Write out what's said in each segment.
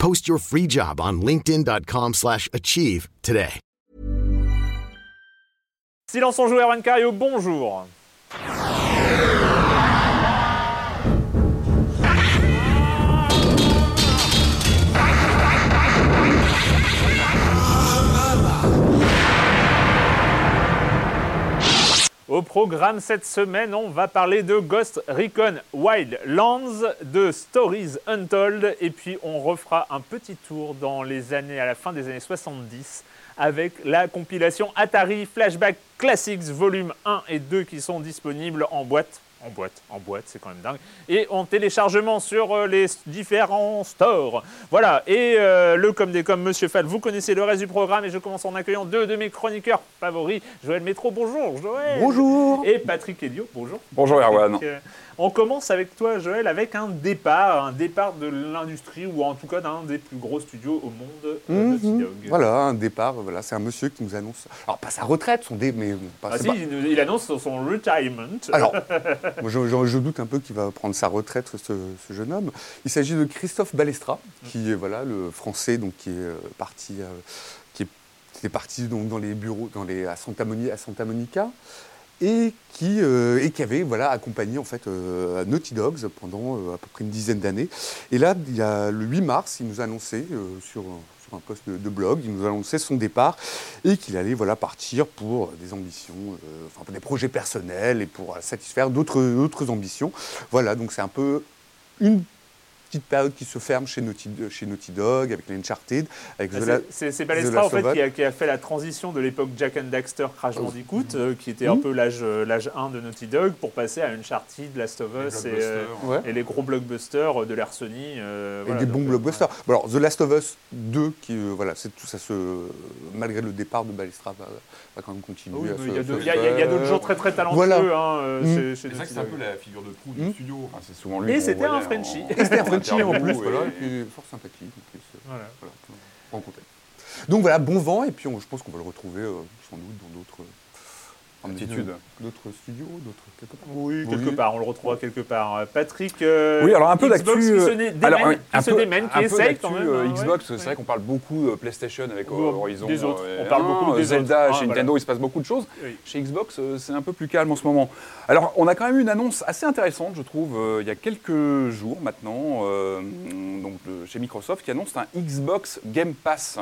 Post your free job on linkedin.com/achieve slash achieve today. Silence en joue, Erwan Cario, bonjour. Au programme cette semaine, on va parler de Ghost Recon Wildlands, de Stories Untold, et puis on refera un petit tour dans les années, à la fin des années 70, avec la compilation Atari Flashback Classics volume 1 et 2 qui sont disponibles en boîte. En boîte, en boîte, c'est quand même dingue. Et en téléchargement sur euh, les différents stores. Voilà, et euh, le comme des comme Monsieur Fall, vous connaissez le reste du programme et je commence en accueillant deux de mes chroniqueurs favoris. Joël Métro, bonjour Joël. Bonjour. Et Patrick Elio, bonjour. Bonjour Erwan. Euh, on commence avec toi, Joël, avec un départ, un départ de l'industrie ou en tout cas d'un des plus gros studios au monde, euh, Mhm. Voilà, un départ, voilà, c'est un monsieur qui nous annonce. Alors, pas sa retraite, son dé, mais. pas- Ah si, pas- il, annonce son retirement. Alors, je, je- je doute un peu qu'il va prendre sa retraite, ce, ce jeune homme. Il s'agit de Christophe Balestra, qui est voilà, le français donc, qui est euh, parti. euh, qui, est, qui est parti donc, dans les bureaux dans les, à, Santa Moni- à Santa Monica. Et qui, euh, et qui avait voilà, accompagné en fait, euh, Naughty Dogs pendant euh, à peu près une dizaine d'années. Et là, il y a le 8 mars, il nous a annoncé sur, sur un poste de, blog, il nous a annoncé son départ et qu'il allait voilà, partir pour des ambitions, enfin pour des projets personnels et pour satisfaire d'autres ambitions. Voilà, donc c'est un peu une petite période qui se ferme chez Naughty, chez Naughty Dog, avec les Uncharted, avec Ah, The c'est- Balestra Last en fait of Us. qui a, qui a fait la transition de l'époque Jack and Daxter Crash Bandicoot, euh, qui était un Mhm. peu l'âge euh, l'âge 1 de Naughty Dog, pour passer à Uncharted, Last of Us et, euh, Ouais. et les gros blockbusters de l'ère Sony. euh, Et voilà, des donc, bons euh, blockbusters. Bon, alors, The Last of Us 2, qui, euh, voilà, c'est tout ça se, malgré le départ de Balestra, quand même continuer. Ah oui, à se- il y a d'autres gens très très talentueux Voilà. hein, euh, chez C'est vrai que c'est un peu la figure de proue du Hmm. studio. Enfin, c'est souvent lui. Et c'était un Frenchie. en- Et C'était un Frenchie en plus, et- voilà, et puis fort sympathique. en plus, euh, Voilà. voilà. Donc voilà, bon vent, et puis on- je pense qu'on va le retrouver euh, sans doute dans d'autres d'autres studios, d'autres quelque part. Oui, Oui. quelque part, on le retrouvera quelque part. Patrick, euh, Oui, alors un peu Xbox d'actu. qui se euh, alors, un qui se peu- démène, qui un peu essaye d'actu, quand même. euh, hein, ouais. Xbox, c'est vrai qu'on parle beaucoup euh, PlayStation avec euh, Horizon. des autres. euh, On parle un, beaucoup des Zelda, autres. Ah, chez voilà. Nintendo, il se passe beaucoup de choses. Oui. Chez Xbox, euh, c'est un peu plus calme en ce moment. Alors, on a quand même eu une annonce assez intéressante, je trouve, euh, il y a quelques jours maintenant, euh, donc chez Microsoft, qui annonce un Xbox Game Pass.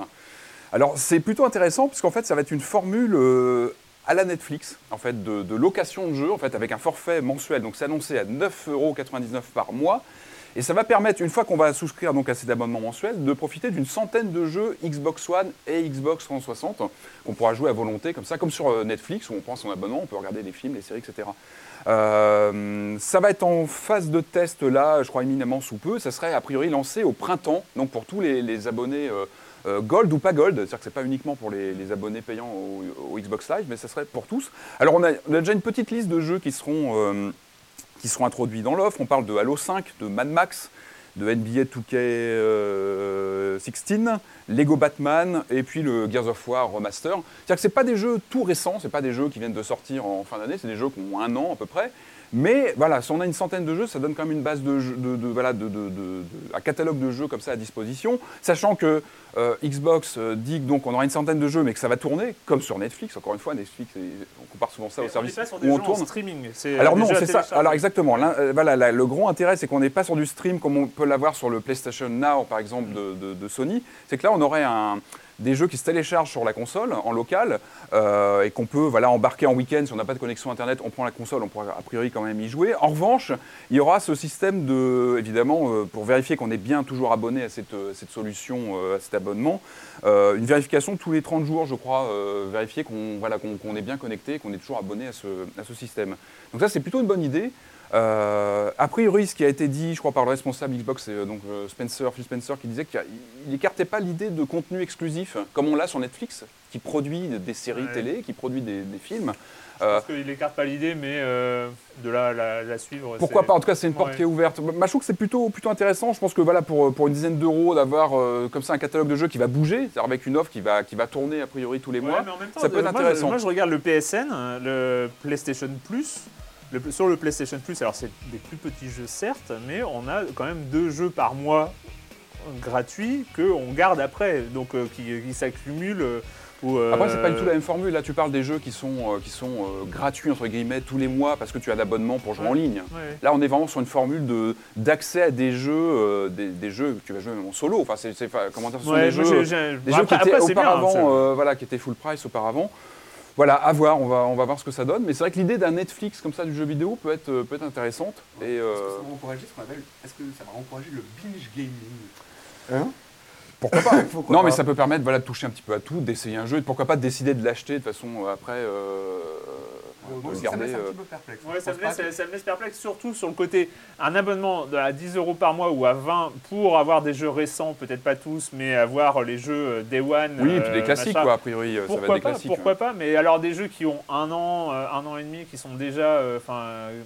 Alors, c'est plutôt intéressant, puisqu'en fait, ça va être une formule euh, à la Netflix, en fait, de, location de jeux, en fait, avec un forfait mensuel. Donc, c'est annoncé à 9,99€ par mois. Et ça va permettre, une fois qu'on va souscrire donc à cet abonnement mensuel, de profiter d'une centaine de jeux Xbox One et Xbox 360 qu'on pourra jouer à volonté, comme ça, comme sur euh, Netflix où on prend son abonnement, on peut regarder les films, les séries, etc. Euh, ça va être en phase de test là, je crois éminemment sous peu. Ça serait a priori lancé au printemps, donc pour tous les, les abonnés euh, euh, Gold ou pas Gold, c'est-à-dire que c'est pas uniquement pour les, abonnés payants au, Xbox Live, mais ça serait pour tous. Alors on a, déjà une petite liste de jeux qui seront, euh, qui seront introduits dans l'offre. On parle de Halo 5, de Mad Max, de NBA 2K16, Lego Batman et puis le Gears of War Remaster. C'est-à-dire que c'est pas des jeux tout récents, c'est pas des jeux qui viennent de sortir en fin d'année, c'est des jeux qui ont un an à peu près. Mais voilà, si on a une centaine de jeux, ça donne quand même une base de, jeux- de, de- voilà, de, de- un catalogue de jeux comme ça à disposition, sachant que euh, Xbox euh, dit que donc on aura une centaine de jeux, mais que ça va tourner comme sur Netflix. Encore une fois, Netflix, on compare souvent ça au service où on tourne. streaming. c'est, Alors euh, non, c'est ça. Alors exactement. Euh, voilà, le gros intérêt, c'est qu'on n'est pas sur du stream comme on peut l'avoir sur le PlayStation Now, par exemple, de Sony. C'est que là, on aurait un- des jeux qui se téléchargent sur la console en local euh, et qu'on peut voilà, embarquer en week-end. Si on n'a pas de connexion Internet, on prend la console, on pourra a priori quand même y jouer. En revanche, il y aura ce système de, évidemment, euh, pour vérifier qu'on est bien toujours abonné à cette, euh, solution, à cet abonnement, une vérification tous les 30 jours, je crois, vérifier qu'on voilà, qu'on est bien connecté, qu'on est toujours abonné à ce, à ce système. Donc ça, c'est plutôt une bonne idée. Euh, a priori, ce qui a été dit, je crois, par le responsable Xbox, c'est euh, donc euh, Spencer, Phil Spencer, qui disait qu'il n'écartait pas l'idée de contenu exclusif, comme on l'a sur Netflix, qui produit des séries Ouais. télé, qui produit des, des films. Je Euh, pense qu'il écarte pas l'idée, mais euh, de là la, la suivre. pourquoi pas En tout cas, c'est une porte Ouais. qui est ouverte. Bah, je trouve que c'est plutôt, plutôt intéressant. Je pense que voilà, pour, pour une dizaine d'euros, d'avoir euh, comme ça un catalogue de jeux qui va bouger, c'est-à-dire avec une offre qui va, qui va tourner a priori tous les Ouais, mois, mais en même temps, ça peut être moi, intéressant. je- Moi, je regarde le PSN, le PlayStation Plus. Le- sur le PlayStation Plus, alors c'est des plus petits jeux certes, mais on a quand même deux jeux par mois gratuits qu'on garde après, donc euh, qui, qui s'accumulent. euh, euh, Après, c'est pas du tout la même formule. Là, tu parles des jeux qui sont, euh, qui sont euh, gratuits, entre guillemets, tous les mois parce que tu as l'abonnement pour jouer Ouais. en ligne. ouais. Là, on est vraiment sur une formule de- d'accès à des jeux, des, des jeux que tu vas jouer même en solo. Enfin, c'est, comment dire, ce sont Ouais, des jeux, des qui étaient bien, auparavant, euh, voilà, qui étaient full price auparavant. Voilà, à voir, on va, on va voir ce que ça donne. Mais c'est vrai que l'idée d'un Netflix comme ça du jeu vidéo peut être, euh, peut être intéressante. Et, euh, Est-ce que ça va encourager ce qu'on appelle Est-ce que ça va encourager le binge gaming? Hein? Pourquoi pas? Pourquoi Non, mais ça peut permettre voilà, de toucher un petit peu à tout, d'essayer un jeu, et pourquoi pas de décider de l'acheter de façon euh, après. euh, Moi ça me laisse un euh, petit peu perplexe. Ouais, ça, me laisse, ça me laisse perplexe, surtout sur le côté un abonnement à 10 euros par mois ou à 20 pour avoir des jeux récents, peut-être pas tous, mais avoir les jeux euh, Day One. Oui, et euh, puis des classiques, machin. quoi, a priori, euh, ça va Pourquoi être des pas, classiques. pourquoi ouais. pas, mais alors des jeux qui ont un an, euh, un an et demi, qui sont déjà, euh, enfin, euh,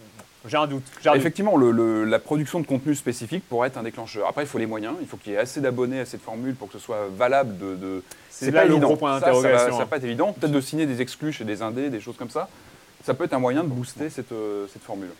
j'ai un doute. Effectivement, le- le- la production de contenu spécifique pourrait être un déclencheur. Après, il faut les moyens, il faut qu'il y ait assez d'abonnés à cette formule pour que ce soit valable de. de- C'est là pas le évident. gros point Ça, ça va- d'interrogation, Ça va hein. pas être évident. Peut-être de signer des exclus chez des indés, des choses comme ça. Ça peut être un moyen de booster cette, euh, cette formule.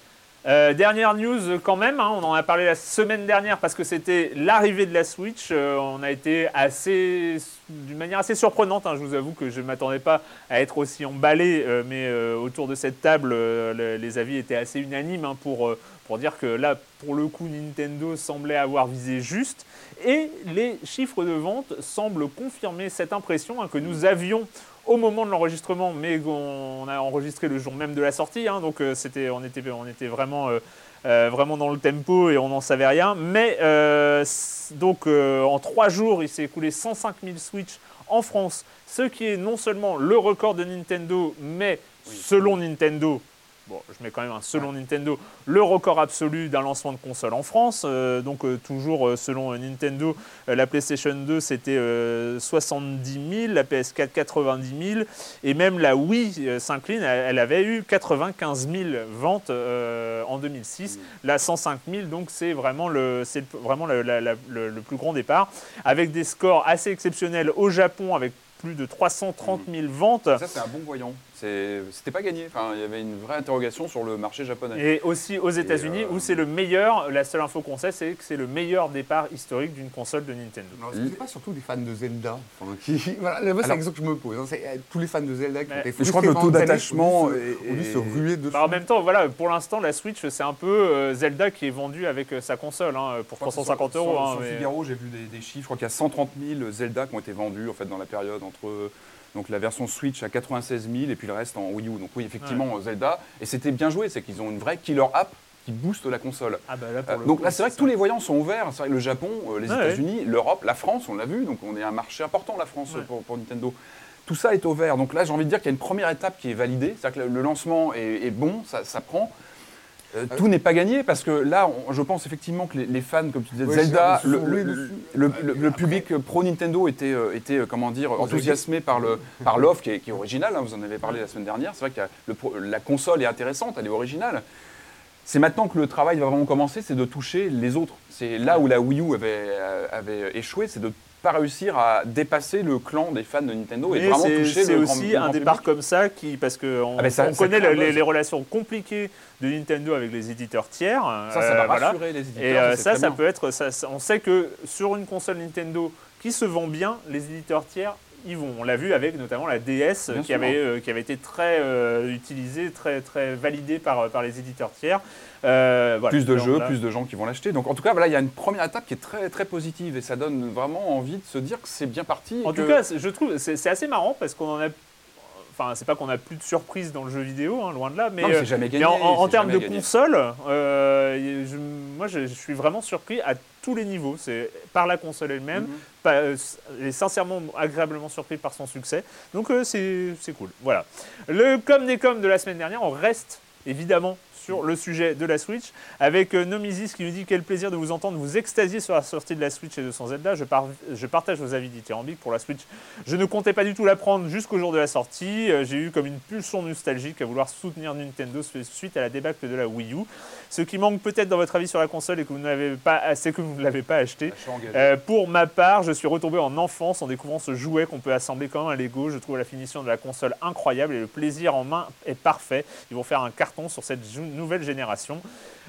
Euh, dernière news euh, quand même, hein, on en a parlé la semaine dernière parce que c'était l'arrivée de la Switch. On a été assez, d'une manière assez surprenante. hein, je vous avoue que je ne m'attendais pas à être aussi emballé, mais autour de cette table, le- les avis étaient assez unanimes hein, pour, pour dire que là, pour le coup, Nintendo semblait avoir visé juste. Et les chiffres de vente semblent confirmer cette impression que nous avions au moment de l'enregistrement, mais on a enregistré le jour même de la sortie, hein, donc euh, c'était, on, était, on était vraiment, euh, euh, vraiment dans le tempo et on n'en savait rien. Mais euh, donc euh, en trois jours, il s'est écoulé 105 000 Switch en France, ce qui est non seulement le record de Nintendo, mais selon Nintendo, bon, je mets quand même un selon Nintendo, le record absolu d'un lancement de console en France. Euh, donc euh, toujours euh, selon Nintendo, la PlayStation 2 c'était euh, 70 000, la PS4 90 000, et même la Wii s'incline, elle, elle avait eu 95 000 ventes en 2006. Là 105 000, donc c'est vraiment, le, vraiment la- la- le plus grand départ, avec des scores assez exceptionnels au Japon, avec plus de 330 000 ventes. Ça, c'est un bon voyant. C'était pas gagné. Enfin, il y avait une vraie interrogation sur le marché japonais. Et aussi aux États-Unis, euh, où c'est le meilleur, la seule info qu'on sait, c'est que c'est le meilleur départ historique d'une console de Nintendo. Alors, c'est pas surtout des fans de Zelda enfin, qui... Voilà, c'est Alors- la question que je me pose. hein, c'est, euh, tous les fans de Zelda qui ont été je crois que le taux d'attachement ont dû se- ruer dessus. Bah, en même temps, voilà, pour l'instant, la Switch, c'est un peu euh, Zelda qui est vendu avec euh, sa console hein, pour Je crois que 350 sur- euros. Sur, hein, sur mais- Figaro, j'ai vu des, des chiffres. Je crois qu'il y a 130 000 Zelda qui ont été vendus en fait dans la période entre donc la version Switch à 96 000 et puis le reste en Wii U. Donc oui, effectivement, Zelda. Et c'était bien joué, c'est qu'ils ont une vraie killer app qui booste la console. Ah bah là, pour Euh, donc coup, là, c'est vrai que ça. tous les voyants sont ouverts. C'est vrai que le Japon, euh, les Ouais, États-Unis, l'Europe, la France, on l'a vu. Donc on est un marché important, la France, Ouais. pour, pour Nintendo. Tout ça est ouvert. Donc là, j'ai envie de dire qu'il y a une première étape qui est validée. C'est-à-dire que le- le lancement est, est bon, ça, ça prend. Euh, tout n'est pas gagné parce que là, on- je pense effectivement que les, les fans, comme tu disais, Zelda, le, le- le public pro Nintendo était, euh, était euh, comment dire, enthousiasmé par le par l'offre qui est, qui est originale. hein, vous en avez parlé la semaine dernière. C'est vrai que la, console est intéressante, elle est originale. c'est maintenant que le travail va vraiment commencer, c'est de toucher les autres. C'est là où la Wii U avait, avait échoué, c'est de pas réussir à dépasser le clan des fans de Nintendo et vraiment c'est toucher c'est le grand- aussi le un public. comme ça qui parce que on, Ah, mais ça- on ça connaît les, relations compliquées de Nintendo avec les éditeurs tiers. Ça, ça euh, va voilà. rassurer les éditeurs. Et euh, c'est ça, ça bien. peut être. Ça, ça- on sait que sur une console Nintendo qui se vend bien, les éditeurs tiers y vont. On l'a vu avec notamment la DS Bien qui sûr. avait, euh, qui avait été très euh, utilisée, très, très validée par, par les éditeurs tiers. Euh, voilà. plus de jeux, là- plus de gens qui vont l'acheter. Donc en tout cas, voilà, il y a une première étape qui est très très positive et ça donne vraiment envie de se dire que c'est bien parti. En tout cas, je trouve c'est c'est assez marrant parce qu'on en a. Enfin, c'est pas qu'on a plus de surprises dans le jeu vidéo, hein, loin de là, mais, Non, euh, en, en- en c'est termes de gagné. console, euh, je- moi je, je suis vraiment surpris à tous les niveaux. C'est par la console elle-même, Mhm. pas- euh, et sincèrement agréablement surpris par son succès. Donc euh, c'est c'est cool. Voilà. Le com des coms de la semaine dernière, on reste évidemment sur le sujet de la Switch, avec euh, Nomisis qui nous dit quel plaisir de vous entendre vous extasier sur la sortie de la Switch et de son Zelda. Je, par- je partage vos avis dithyrambiques pour la Switch. Je ne comptais pas du tout la prendre jusqu'au jour de la sortie. Euh, J'ai eu comme une pulsion nostalgique à vouloir soutenir Nintendo suite à la débâcle de la Wii U. Ce qui manque peut-être dans votre avis sur la console et que vous n'avez pas, c'est que vous ne l'avez pas acheté. Euh, pour ma part, je suis retombé en enfance en découvrant ce jouet qu'on peut assembler comme un Lego. Je trouve la finition de la console incroyable et le plaisir en main est parfait. Ils vont faire un carton sur cette nouvelle génération.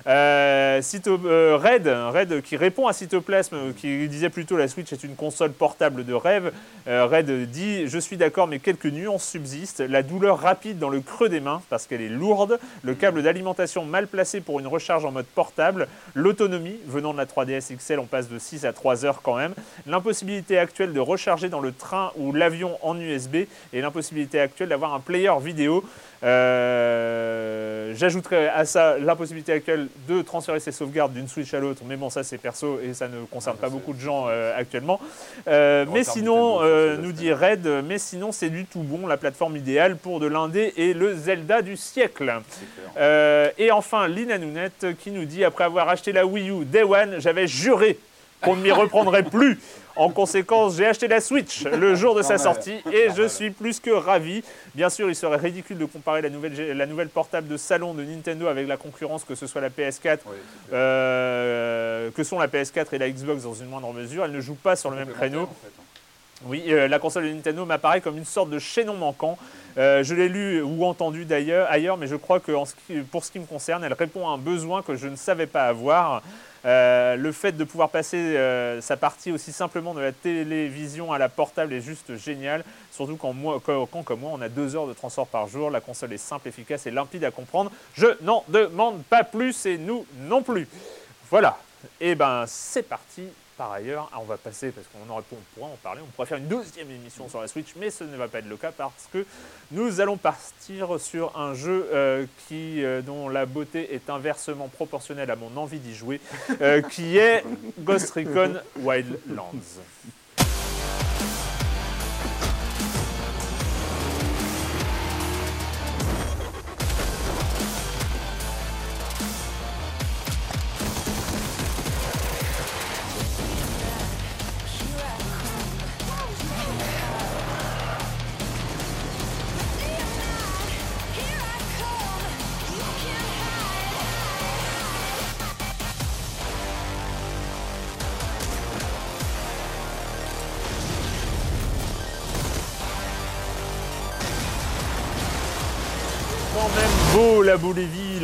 Euh, euh, Red, Red qui répond à Cytoplasme, euh, qui disait plutôt la Switch est une console portable de rêve. Red dit Je suis d'accord, mais quelques nuances subsistent. La douleur rapide dans le creux des mains parce qu'elle est lourde. Le câble d'alimentation mal placé pour une recharge en mode portable. L'autonomie, venant de la 3DS XL, on passe de 6 à 3 heures quand même. L'impossibilité actuelle de recharger dans le train ou l'avion en USB. Et l'impossibilité actuelle d'avoir un player vidéo. Euh, J'ajouterais à ça l'impossibilité actuelle de transférer ses sauvegardes d'une Switch à l'autre, mais bon, ça c'est perso et ça ne concerne Ah, pas beaucoup de gens euh, actuellement. Euh, mais sinon, euh, nous dit Red, mais sinon c'est du tout bon, la plateforme idéale pour de l'indé et le Zelda du siècle. Et enfin, Lina Nounette qui nous dit après avoir acheté la Wii U Day One, j'avais juré qu'on ne m'y reprendrait plus. En conséquence, j'ai acheté la Switch le jour de sa sortie et je suis plus que ravi. Bien sûr, il serait ridicule de comparer la nouvelle, gé- la nouvelle portable de salon de Nintendo avec la concurrence, que ce soit la PS4, Ouais, c'est clair. euh, que sont la PS4 et la Xbox dans une moindre mesure. Elles ne jouent pas sur le même créneau. En fait, hein. Oui, euh, la console de Nintendo m'apparaît comme une sorte de chaînon manquant. Euh, je l'ai lu ou entendu d'ailleurs ailleurs, mais je crois que en ce qui- pour ce qui me concerne, elle répond à un besoin que je ne savais pas avoir. Euh, le fait de pouvoir passer euh, sa partie aussi simplement de la télévision à la portable est juste génial. Surtout quand, comme moi, on a deux heures de transport par jour. La console est simple, efficace et limpide à comprendre. Je n'en demande pas plus et nous non plus. Voilà. Et ben c'est parti. Par ailleurs, ah, on va passer parce qu'on aurait on pourrait en parler. On pourrait faire une deuxième émission sur la Switch, mais ce ne va pas être le cas parce que nous allons partir sur un jeu euh, euh, dont la beauté est inversement proportionnelle à mon envie d'y jouer, euh, qui est Ghost Recon Wildlands.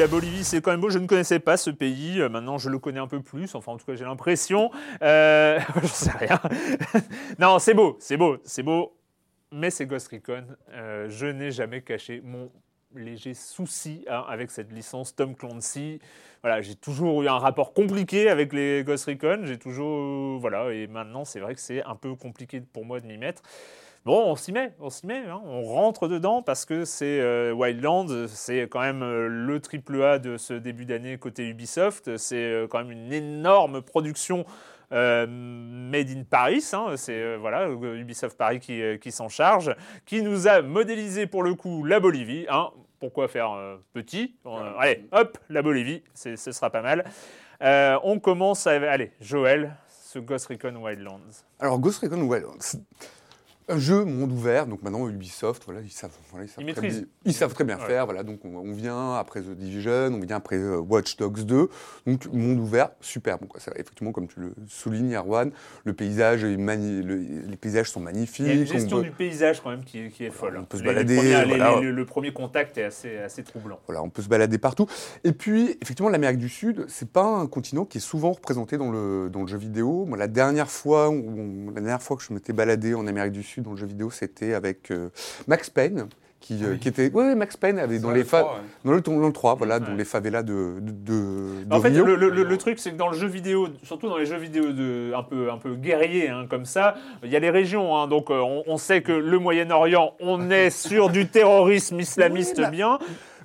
Bolivie. C'est quand même beau. Je ne connaissais pas ce pays. Euh, Maintenant, je le connais un peu plus. Enfin, en tout cas, j'ai l'impression. Euh... je sais rien. non, c'est beau, c'est beau, c'est beau. Mais c'est Ghost Recon. Euh, je n'ai jamais caché mon léger souci hein, avec cette licence Tom Clancy. Voilà, j'ai toujours eu un rapport compliqué avec les Ghost Recon. J'ai toujours, voilà, et maintenant c'est vrai que c'est un peu compliqué pour moi de m'y mettre. Bon, on s'y met, on s'y met, hein, on rentre dedans parce que c'est euh, Wildlands, c'est quand même euh, le triple A de ce début d'année côté Ubisoft. C'est euh, quand même une énorme production euh, made in Paris. hein, c'est euh, voilà Ubisoft Paris qui, qui s'en charge, qui nous a modélisé pour le coup la Bolivie. hein. pourquoi faire euh, petit? Euh, Allez, hop, la Bolivie, ce sera pas mal. Euh, on commence avec, allez, Joël, ce Ghost Recon Wildlands. Alors, Ghost Recon Wildlands. Un jeu monde ouvert, donc maintenant Ubisoft, voilà, ils savent, voilà, ils savent, Ils très, bien, ils savent très bien Ouais. faire. Voilà, donc on, on vient après The Division, on vient après euh, Watch Dogs 2, donc monde ouvert, super. Bon, quoi, ça, effectivement, comme tu le soulignes, Erwan, le paysage, est mani- le- les paysages sont magnifiques. Il y a une on gestion peut- du paysage quand même qui est, qui est folle. On peut se Les- les balader, premiers- les- voilà. les- le premier contact est assez, assez troublant. Voilà, on peut se balader partout. Et puis, effectivement, l'Amérique du Sud, c'est pas un continent qui est souvent représenté dans le, dans le jeu vidéo. Moi, la dernière fois, où la dernière fois que je m'étais baladé en Amérique du Sud dans le jeu vidéo, c'était avec euh, Max Payne. Qui, euh, qui était. Oui, Max Payne avait dans les fa- dans le, dans le 3, voilà, dans les favelas de, de, de- de En fait, Rio. le, le- le- le truc, c'est que dans le jeu vidéo, surtout dans les jeux vidéo de, un, peu, un peu guerriers, hein, comme ça, il y a les régions. hein, donc, euh, on, on sait que le Moyen-Orient, on est sur du terrorisme islamiste Oui, bien.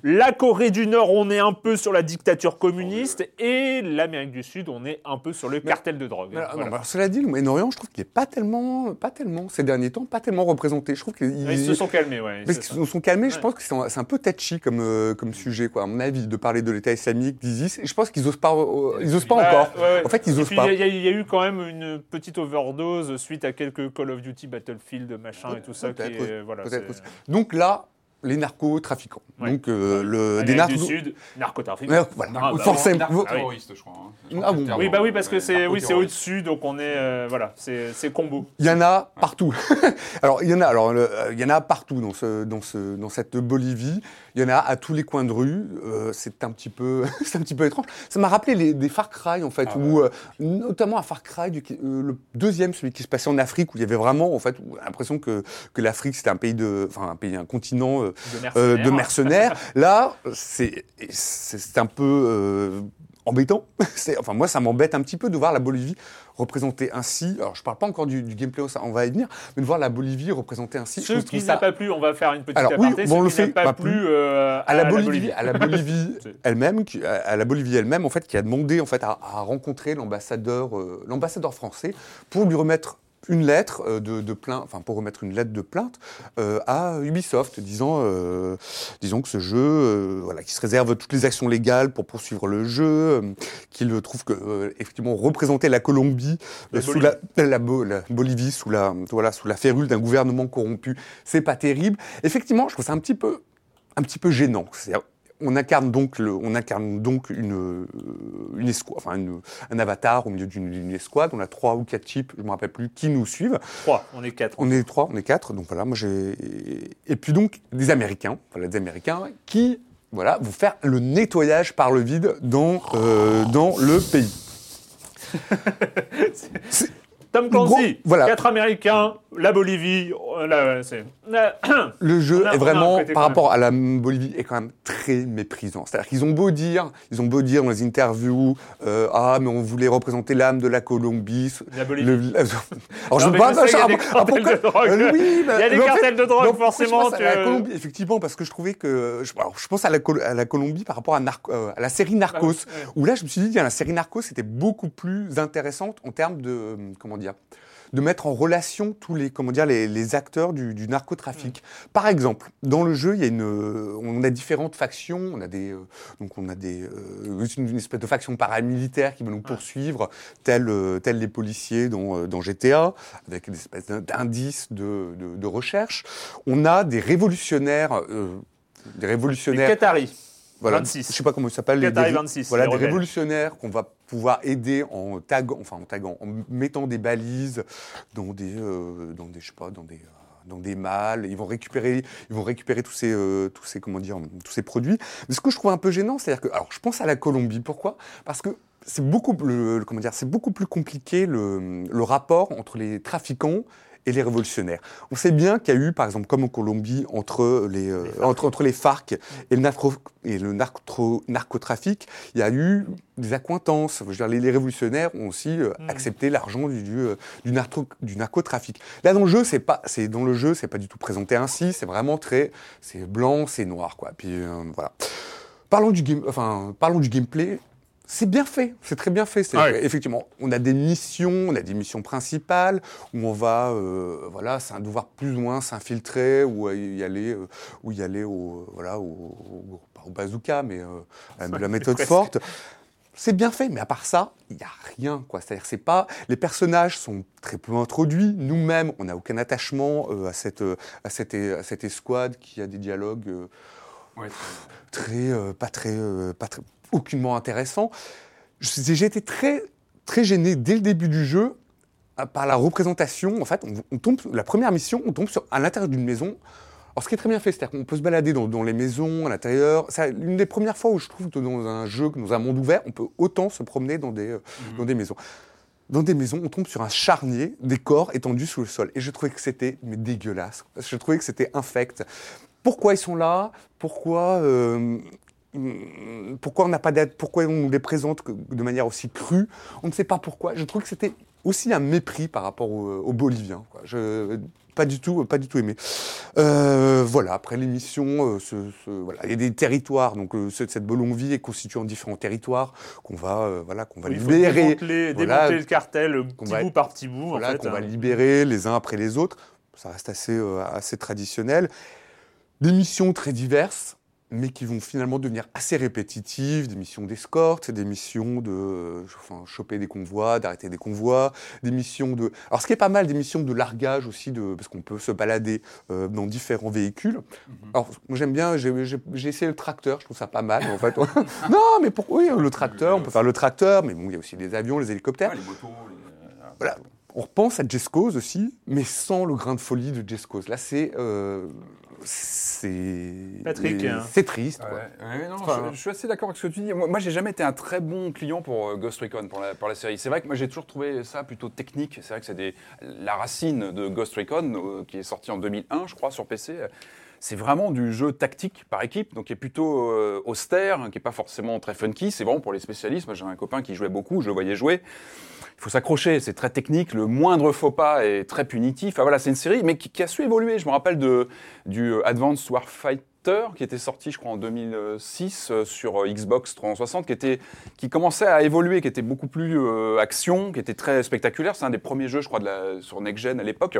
La Corée du Nord, on est un peu sur la dictature communiste. Et l'Amérique du Sud, on est un peu sur le cartel de drogue. Alors, Voilà. non, alors, cela dit, le Moyen-Orient, je trouve qu'il n'est pas tellement, pas tellement, ces derniers temps, pas tellement représenté. Je trouve qu'ils Ils se sont calmés, ouais. Parce qu'ils se sont calmés, je pense que c'est un, peu touchy comme, euh, comme sujet, quoi, à mon avis, de parler de l'État islamique, d'ISIS. Je pense qu'ils osent pas, euh, ils osent pas Bah, encore. ouais. En fait, ils Et osent puis, pas. Il y, a- il y a eu quand même une petite overdose suite à quelques Call of Duty, Battlefield, machin et tout ça. Qui est, voilà. Donc là, les narcotrafiquants. Ouais. Donc euh, le, des narcos. du Sud, narcotrafic. Ouais, voilà, Ah, bah, forcément. Narco-terroriste, je crois. hein. Ah bon. Oui, bah oui, parce que c'est oui, au-dessus, donc on est euh, voilà, c'est c'est combo. Il y en a partout. alors il y en a, alors le- euh, il y en a partout dans ce, dans ce, dans cette Bolivie. Il y en a à tous les coins de rue. Euh, c'est un petit peu, c'est un petit peu étrange. Ça m'a rappelé les, des Far Cry en fait, Ah où euh, notamment un Far Cry, du, euh, le deuxième, celui qui se passait en Afrique, où il y avait vraiment en fait l'impression que que l'Afrique c'était un pays de, enfin un pays, un continent euh, De euh, mercenaires. de mercenaires. Là, c'est un peu euh, embêtant. Enfin, moi, ça m'embête un petit peu de voir la Bolivie représentée ainsi. Alors, je parle pas encore du, du gameplay, ça, on va y venir, mais de voir la Bolivie représentée ainsi. Ce qui ça- n'a pas plu, on va faire une petite Alors, oui, aparté, bon, on le fait, pas pas plu plus. euh, à la Bolivie, à la Bolivie elle-même, qui- à à la Bolivie elle-même, en fait, qui a demandé en fait à, à rencontrer l'ambassadeur, euh, l'ambassadeur français pour lui remettre une lettre euh, de, de plainte, enfin pour remettre une lettre de plainte euh, à Ubisoft, disant, euh, disons que ce jeu, euh, voilà, qui se réserve toutes les actions légales pour poursuivre le jeu, qu'il trouve que effectivement représenter la Colombie La sous la, la Bolivie sous la, voilà, sous la férule d'un gouvernement corrompu, c'est pas terrible. Effectivement, je trouve ça un petit peu un petit peu gênant. On incarne donc, le, on incarne donc une, euh, une escouade, enfin une- un avatar au milieu d'une escouade. On a trois ou quatre types, je ne me rappelle plus, qui nous suivent. Trois, on est quatre. On est trois, on est quatre. Donc voilà, moi j'ai. Et puis donc des Américains, voilà, des Américains qui, voilà, vont faire le nettoyage par le vide dans, euh, dans le pays. Tom Clancy, Gros, voilà. quatre Américains, la Bolivie, euh, là, c'est. Le jeu est vraiment, par rapport à la Bolivie, est quand même très méprisant. C'est-à-dire qu'ils ont beau dire, ils ont beau dire dans les interviews, euh, ah mais on voulait représenter l'âme de la Colombie. La Bolivie. Le- Alors Non, je pas, je sais, il y a des cartels de drogue. Euh, oui, Il y a des mais en cartels de drogue, non, pourquoi forcément, Je pense à la Colombie, effectivement, parce que je trouvais que je, alors, je pense à la, Col- à la Colombie par rapport à, Narco- euh, à la série Narcos, Ah, ouais. où là je me suis dit, la série Narcos était beaucoup plus intéressante en termes de euh, comment dire de mettre en relation tous les, comment dire, les, les acteurs du, du narcotrafic. Par exemple, dans le jeu, il y a une, euh, on a différentes factions. On a des, euh, donc on a des, euh, une, espèce de faction paramilitaire qui va nous poursuivre, tels euh, tels les policiers dans, dans GTA, avec des espèces d'indices de, de, de recherche. On a des révolutionnaires, des Les révolutionnaires. Qataris. Voilà, 26. Je sais pas comment ils s'appellent. les- Qatari des- 26, Voilà, des révolutionnaires qu'on va pouvoir aider en taguant, enfin en taguant, en mettant des balises dans des, euh, dans des, je sais pas, dans des, euh, dans des malles. Ils vont récupérer, ils vont récupérer tous ces, euh, tous ces, comment dire, tous ces produits. Mais ce que je trouve un peu gênant, c'est-à-dire que, alors, je pense à la Colombie. Pourquoi? Parce que c'est beaucoup, le, le- comment dire, c'est beaucoup plus compliqué le, le rapport entre les trafiquants et les révolutionnaires. On sait bien qu'il y a eu, par exemple, comme en Colombie, entre les, euh, entre, entre les FARC et le, narco, et le narco- narcotrafic, il y a eu des accointances. Je veux dire, les, les révolutionnaires ont aussi euh, Mm. accepté l'argent du, du, euh, du, narco- du narcotrafic. Là, dans le jeu, c'est pas, c'est dans le jeu, c'est pas du tout présenté ainsi. C'est vraiment très, c'est blanc, c'est noir, quoi. Puis euh, voilà. Parlons du game, enfin, parlons du gameplay. C'est bien fait, c'est très bien fait. Effectivement, on a des missions, on a des missions principales où on va, euh, voilà, c'est un devoir plus ou moins s'infiltrer ou y aller, euh, ou y aller au, voilà, au, au- pas au bazooka, mais euh, à la méthode forte. c'est bien fait, mais à part ça, il n'y a rien. quoi. C'est-à-dire, c'est pas. Les personnages sont très peu introduits. Nous-mêmes, on n'a aucun attachement euh, à, cette, euh, à, cette, à cette escouade qui a des dialogues euh, Ouais, très, euh, pas très, euh, pas très, aucunement intéressants. Je- J'ai été très, très gêné dès le début du jeu euh, par la représentation. En fait, on, on tombe la première mission, on tombe sur, à l'intérieur d'une maison. Alors, ce qui est très bien fait, c'est-à-dire qu'on peut se balader dans, dans les maisons, à l'intérieur. C'est une des premières fois où je trouve que dans un jeu, dans un monde ouvert, on peut autant se promener dans des, euh, dans des maisons. Dans des maisons, on tombe sur un charnier, des corps étendus sous le sol. Et je trouvais que c'était dégueulasse. Je trouvais que c'était infect. Pourquoi ils sont là? Pourquoi euh, pourquoi on n'a pas d'aide Pourquoi on nous les présente de manière aussi crue? On ne sait pas pourquoi. Je trouve que c'était aussi un mépris par rapport aux, aux Boliviens. quoi. Je, pas du tout, pas du tout aimé. Euh, voilà. Après l'émission, euh, ce- ce- voilà, il y a des territoires. Donc euh, ce- cette Bolonvie est constituée en différents territoires qu'on va, euh, voilà, qu'on va Il faut libérer. démanteler, Voilà. démanteler le cartel Qu'on petit va- bout par petit bout. Voilà, en fait, qu'on va hein. libérer les uns après les autres. Ça reste assez, euh, assez traditionnel. Des missions très diverses, mais qui vont finalement devenir assez répétitives. Des missions d'escorte, des missions de enfin, choper des convois, d'arrêter des convois, des missions de... Alors ce qui est pas mal, des missions de largage aussi, de... parce qu'on peut se balader euh, dans différents véhicules. Alors moi j'aime bien, j'ai essayé le tracteur, je trouve ça pas mal en fait. non, mais pourquoi Oui, le tracteur, on peut faire le tracteur, mais bon, il y a aussi les avions, les hélicoptères. Les motos, les- euh, Voilà. On repense à Cause aussi, mais sans le grain de folie de Cause. Là, c'est. euh, c'est. Patrick, hein. C'est triste. quoi. Ouais, ouais, non, Enfin, je, je suis assez d'accord avec ce que tu dis. Moi, moi, j'ai jamais été un très bon client pour euh, Ghost Recon, pour la, pour la série. C'est vrai que moi, j'ai toujours trouvé ça plutôt technique. C'est vrai que c'est des- la racine de Ghost Recon, euh, qui est sorti en 2001, je crois, sur PC. C'est vraiment du jeu tactique par équipe, donc qui est plutôt euh, austère, hein, qui est pas forcément très funky. C'est vraiment pour les spécialistes. Moi, j'ai un copain qui jouait beaucoup, je le voyais jouer. Il faut s'accrocher, c'est très technique. Le moindre faux pas est très punitif. Enfin, voilà, c'est une série, mais qui, a su évoluer. Je me rappelle de, du euh, Advanced Warfighter qui était sorti, je crois, en 2006 euh, sur euh, Xbox 360, qui, était, qui commençait à évoluer, qui était beaucoup plus action, qui était très spectaculaire. C'est un des premiers jeux, je crois, de la, sur Next Gen à l'époque.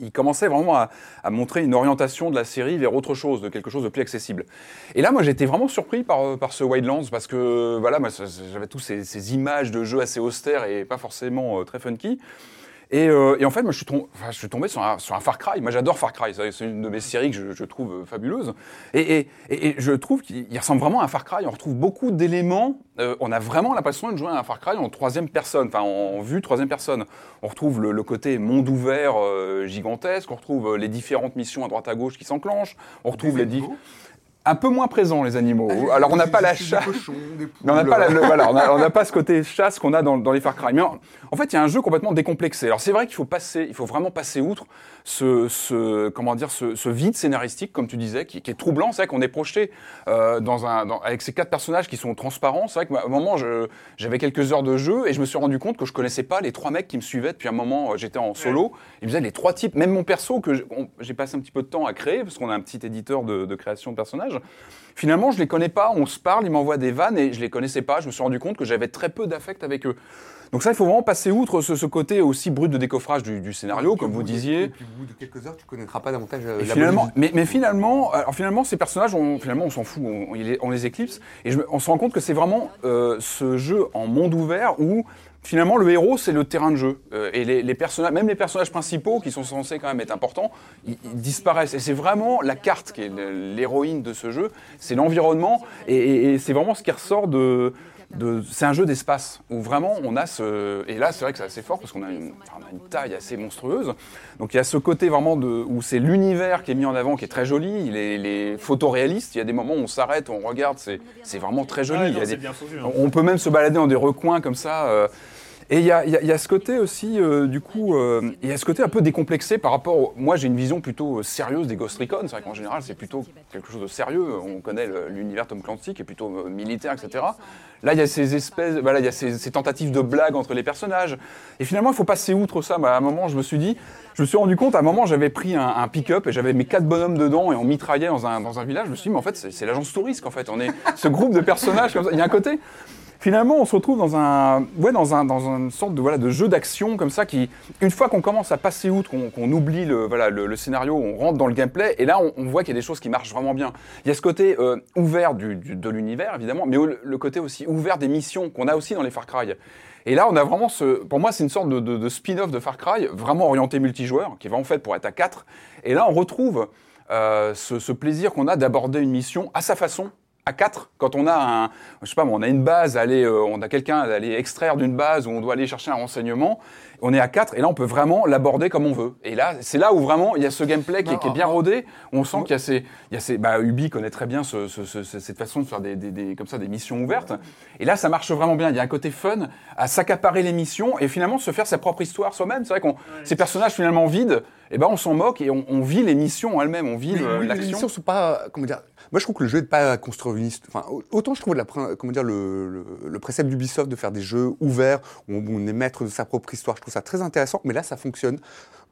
Il commençait vraiment à, à montrer une orientation de la série vers autre chose, de quelque chose de plus accessible. Et là, moi, j'étais vraiment surpris par, euh, par ce Wildlands parce que voilà, j'avais tous ces, ces images de jeux assez austères et pas forcément euh, très funky. Et, euh, et en fait, moi, je suis, tom- enfin, je suis tombé sur un, sur un Far Cry. Moi, j'adore Far Cry. C'est une de mes séries que je, je trouve euh, fabuleuse. Et, et- et- et je trouve qu'il il ressemble vraiment à un Far Cry. On retrouve beaucoup d'éléments. Euh, on a vraiment l'impression de jouer à un Far Cry en troisième personne, enfin en, vue troisième personne. On retrouve le, le côté monde ouvert euh, gigantesque. On retrouve les différentes missions à droite à gauche qui s'enclenchent. On retrouve les di- un peu moins présents les animaux. Alors on n'a pas la chasse. On n'a pas, la- le- voilà, on a- on pas ce côté chasse qu'on a dans, dans les Far Cry. Mais en, en fait, il y a un jeu complètement décomplexé. Alors c'est vrai qu'il faut passer, il faut vraiment passer outre ce, ce- comment dire, ce, ce vide scénaristique, comme tu disais, qui, qui est troublant. C'est vrai qu'on est projeté euh, dans un, dans- avec ces quatre personnages qui sont transparents. C'est vrai qu'à un moment, j'avais quelques heures de jeu et je me suis rendu compte que je connaissais pas les trois mecs qui me suivaient depuis un moment. euh, J'étais en solo. Ils me disaient les trois types, même mon perso que j'ai- passé un petit peu de temps à créer parce qu'on a un petit éditeur de, de création de personnages. Finalement, je les connais pas, on se parle, ils m'envoient des vannes et je les connaissais pas. Je me suis rendu compte que j'avais très peu d'affect avec eux. Donc ça, il faut vraiment passer outre ce, ce côté aussi brut de décoffrage du, du scénario, comme vous disiez. Puis au bout de quelques heures, tu connaîtras pas davantage euh, la finalement, mais, mais finalement, alors finalement, ces personnages, on, finalement, on s'en fout, on, on les- éclipse, et je on se rend compte que c'est vraiment euh, ce jeu en monde ouvert où finalement le héros c'est le terrain de jeu, Euh, et les, les personnages, même les personnages principaux qui sont censés quand même être importants, ils, ils disparaissent. Et c'est vraiment la carte qui est l'héroïne de ce jeu, c'est l'environnement, et, et- et c'est vraiment ce qui ressort de de- c'est un jeu d'espace où vraiment on a ce et là c'est vrai que c'est assez fort parce qu'on a une, enfin, on a une taille assez monstrueuse. Donc il y a ce côté vraiment de où c'est l'univers qui est mis en avant qui est très joli. Il est, il est photoréaliste il y a des moments où on s'arrête on regarde c'est vraiment très joli. Il y a des- hein. on peut même se balader dans des recoins comme ça euh, et il y a, y y a ce côté aussi, euh, du coup, euh, il y a ce côté un peu décomplexé par rapport. au- moi, j'ai une vision plutôt euh, sérieuse des Ghost Recon. C'est vrai qu'en général, c'est plutôt quelque chose de sérieux. On connaît l'univers Tom Clancy qui est plutôt euh, militaire, etc. Là, il y a ces espèces, voilà, il y a ces, tentatives de blagues entre les personnages. Et finalement, il faut passer outre ça. Bah, à un moment, je me suis dit, je me suis rendu compte, à un moment, j'avais pris un, un pick-up et j'avais mes quatre bonhommes dedans et on mitraillait dans un, dans un village. Je me suis dit, mais en fait, c'est l'agence touriste, en fait. On est ce groupe de personnages comme ça. Il y a un côté finalement, on se retrouve dans un, ouais, dans un, dans une sorte de, voilà, de jeu d'action comme ça qui, une fois qu'on commence à passer outre, qu'on oublie le, voilà, le, scénario, on rentre dans le gameplay, et là, on, voit qu'il y a des choses qui marchent vraiment bien. Il y a ce côté euh, ouvert du, du- de l'univers, évidemment, mais le côté aussi ouvert des missions qu'on a aussi dans les Far Cry. Et là, on a vraiment ce, pour moi, c'est une sorte de, de- de spin-off de Far Cry, vraiment orienté multijoueur, qui est vraiment fait pour être à 4. Et là, on retrouve euh, ce, ce plaisir qu'on a d'aborder une mission à sa façon, à 4, quand on a un, je sais pas, on a une base, aller, euh, on a quelqu'un à aller extraire d'une base où on doit aller chercher un renseignement. On est à 4 et là, on peut vraiment l'aborder comme on veut. Et là, c'est là où vraiment il y a ce gameplay qui, est- qui est bien rodé. où On sent qu'il y a ces, il y a ces, bah, Ubi connaît très bien ce- ce- ce- ce- cette façon de faire des, des- des- comme ça des missions ouvertes. Et là, ça marche vraiment bien. Il y a un côté fun à s'accaparer les missions et finalement se faire sa propre histoire soi-même. C'est vrai qu'on, ces personnages finalement vides, et ben on s'en moque et on, on vit les missions elles-mêmes, on vit oui, les l'action. missions sont pas, comment dire. Moi, je trouve que le jeu n'est pas à construire une histoire. Enfin, autant je trouve la, comment dire, le, le, le précepte d'Ubisoft de faire des jeux ouverts où on, est maître de sa propre histoire. Je trouve ça très intéressant. Mais là, ça fonctionne.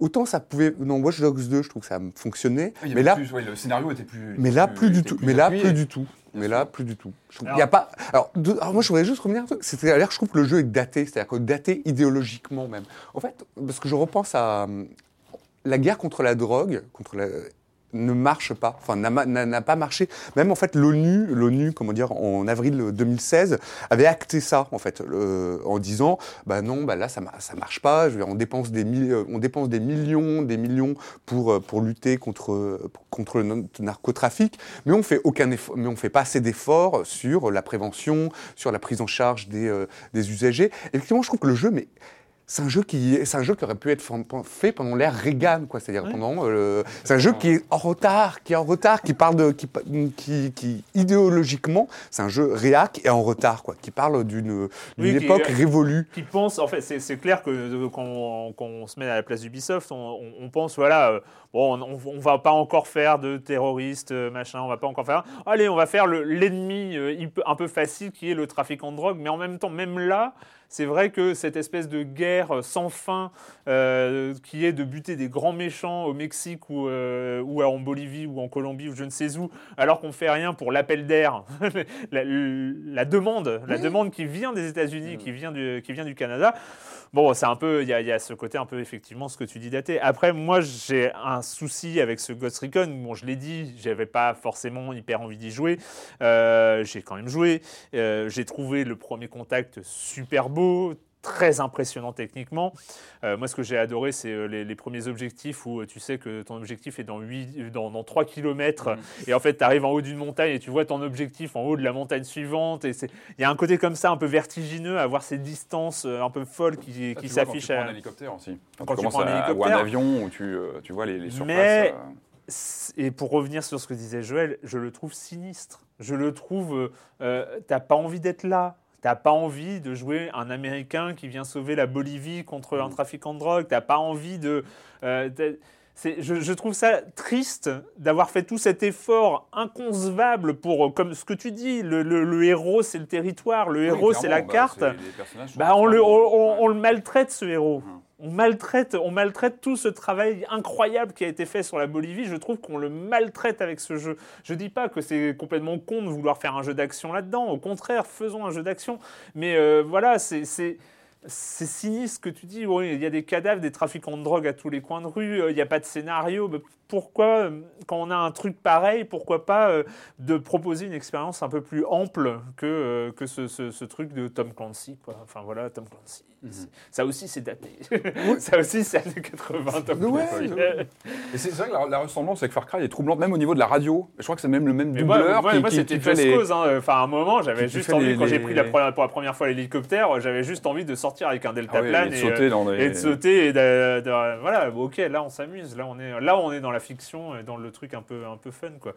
Autant ça pouvait. Dans Watch Dogs 2, je trouve que ça fonctionnait. Il y mais là, plus- ouais, le scénario était plus. mais là, plus du tout. Mais là, plus du tout. Mais là, plus du tout. Il y a pas. Alors, de- alors, moi, je voudrais juste revenir. C'est-à-dire que je trouve que le jeu est daté. C'est-à-dire que daté idéologiquement même. En fait, parce que je repense à hum, la guerre contre la drogue, contre la ne marche pas, enfin n'a pas marché. Même en fait l'ONU, l'ONU, comment dire, en avril 2016 avait acté ça en fait, le- en disant, bah non, bah là ça ma- ça marche pas. Je veux dire, on dépense des euh, on dépense des millions, des millions pour euh, pour lutter contre euh, contre le narcotrafic, mais on fait aucun effort, mais on fait pas assez d'efforts sur la prévention, sur la prise en charge des euh, des usagers. Effectivement, je trouve que le jeu, mais c'est un jeu qui c'est un jeu qui aurait pu être fait pendant l'ère Reagan quoi. C'est-à-dire pendant euh, c'est un jeu qui est en retard qui est en retard qui parle de qui qui, qui idéologiquement c'est un jeu réac et en retard quoi. Qui parle d'une qui- époque révolue. qui pense, en fait, c'est clair que euh, quand, on, quand on se met à la place d'Ubisoft, on, on- on pense, voilà, euh, bon, on, on va pas encore faire de terroristes, euh, machin, on va pas encore faire. Allez, on va faire le- l'ennemi euh, un peu facile qui est le trafiquant de drogue, mais en même temps, même là, c'est vrai que cette espèce de guerre sans fin euh, qui est de buter des grands méchants au Mexique ou, euh, ou en Bolivie ou en Colombie ou je ne sais où, alors qu'on fait rien pour l'appel d'air, la, la demande, la demande qui vient des États-Unis, qui vient du, qui vient du Canada. Bon, c'est un peu, il y, a- ce côté un peu effectivement ce que tu dis daté. Après, moi, j'ai un souci avec ce Ghost Recon. Bon, je l'ai dit, j'avais pas forcément hyper envie d'y jouer. Euh, j'ai quand même joué. Euh, j'ai trouvé le premier contact super beau. Très impressionnant techniquement. Euh, moi, ce que j'ai adoré, c'est euh, les, les premiers objectifs où euh, tu sais que ton objectif est dans, 8, dans, dans 3 km et en fait, tu arrives en haut d'une montagne et tu vois ton objectif en haut de la montagne suivante. Il y a un côté comme ça, un peu vertigineux, à voir ces distances un peu folles qui, tu vois, quand s'affichent. tu prends à- un hélicoptère aussi. Quand, Quand tu tu prends un à, ou un hélicoptère. avion où tu, tu vois les, les surfaces. Mais- euh, Et pour revenir sur ce que disait Joël, je le trouve sinistre. Je le trouve. euh, T'as pas envie d'être là. T'as pas envie de jouer un Américain qui vient sauver la Bolivie contre un trafiquant de drogue. T'as pas envie de. euh, je, je trouve ça triste d'avoir fait tout cet effort inconcevable pour, euh, comme ce que tu dis, le, le- le héros c'est le territoire, le héros c'est la bah, carte. Bah, on, le, on, extrêmement- on- on le maltraite, ce héros. Mhm. On maltraite, on maltraite tout ce travail incroyable qui a été fait sur la Bolivie. Je trouve qu'on le maltraite avec ce jeu. Je dis pas que c'est complètement con de vouloir faire un jeu d'action là-dedans. Au contraire, faisons un jeu d'action. Mais euh, voilà, c'est. C'est- sinistre que tu dis, oui, il y a des cadavres, des trafiquants de drogue à tous les coins de rue, euh, il n'y a pas de scénario. Mais pourquoi, euh, quand on a un truc pareil, pourquoi pas euh, de proposer une expérience un peu plus ample que, euh, que ce, ce- ce truc de Tom Clancy quoi. Enfin voilà, Tom Clancy. C'est- Ça aussi, c'est daté. ça aussi, c'est années 80, Tom Ouais, Clancy. ouais. Et c'est vrai que la, la ressemblance avec Far Cry est troublante, même au niveau de la radio. Je crois que c'est même le même doubleur moi, moi, c'était Just les. Cause. hein. Enfin, à un moment, j'avais juste envie, les- quand j'ai pris la pour la première fois l'hélicoptère, j'avais juste envie de sortir avec un Ah deltaplane oui, et de et, sauter euh, dans et de sauter et de, de- voilà ok là on s'amuse là on est là on est dans la fiction et dans le truc un peu un peu fun quoi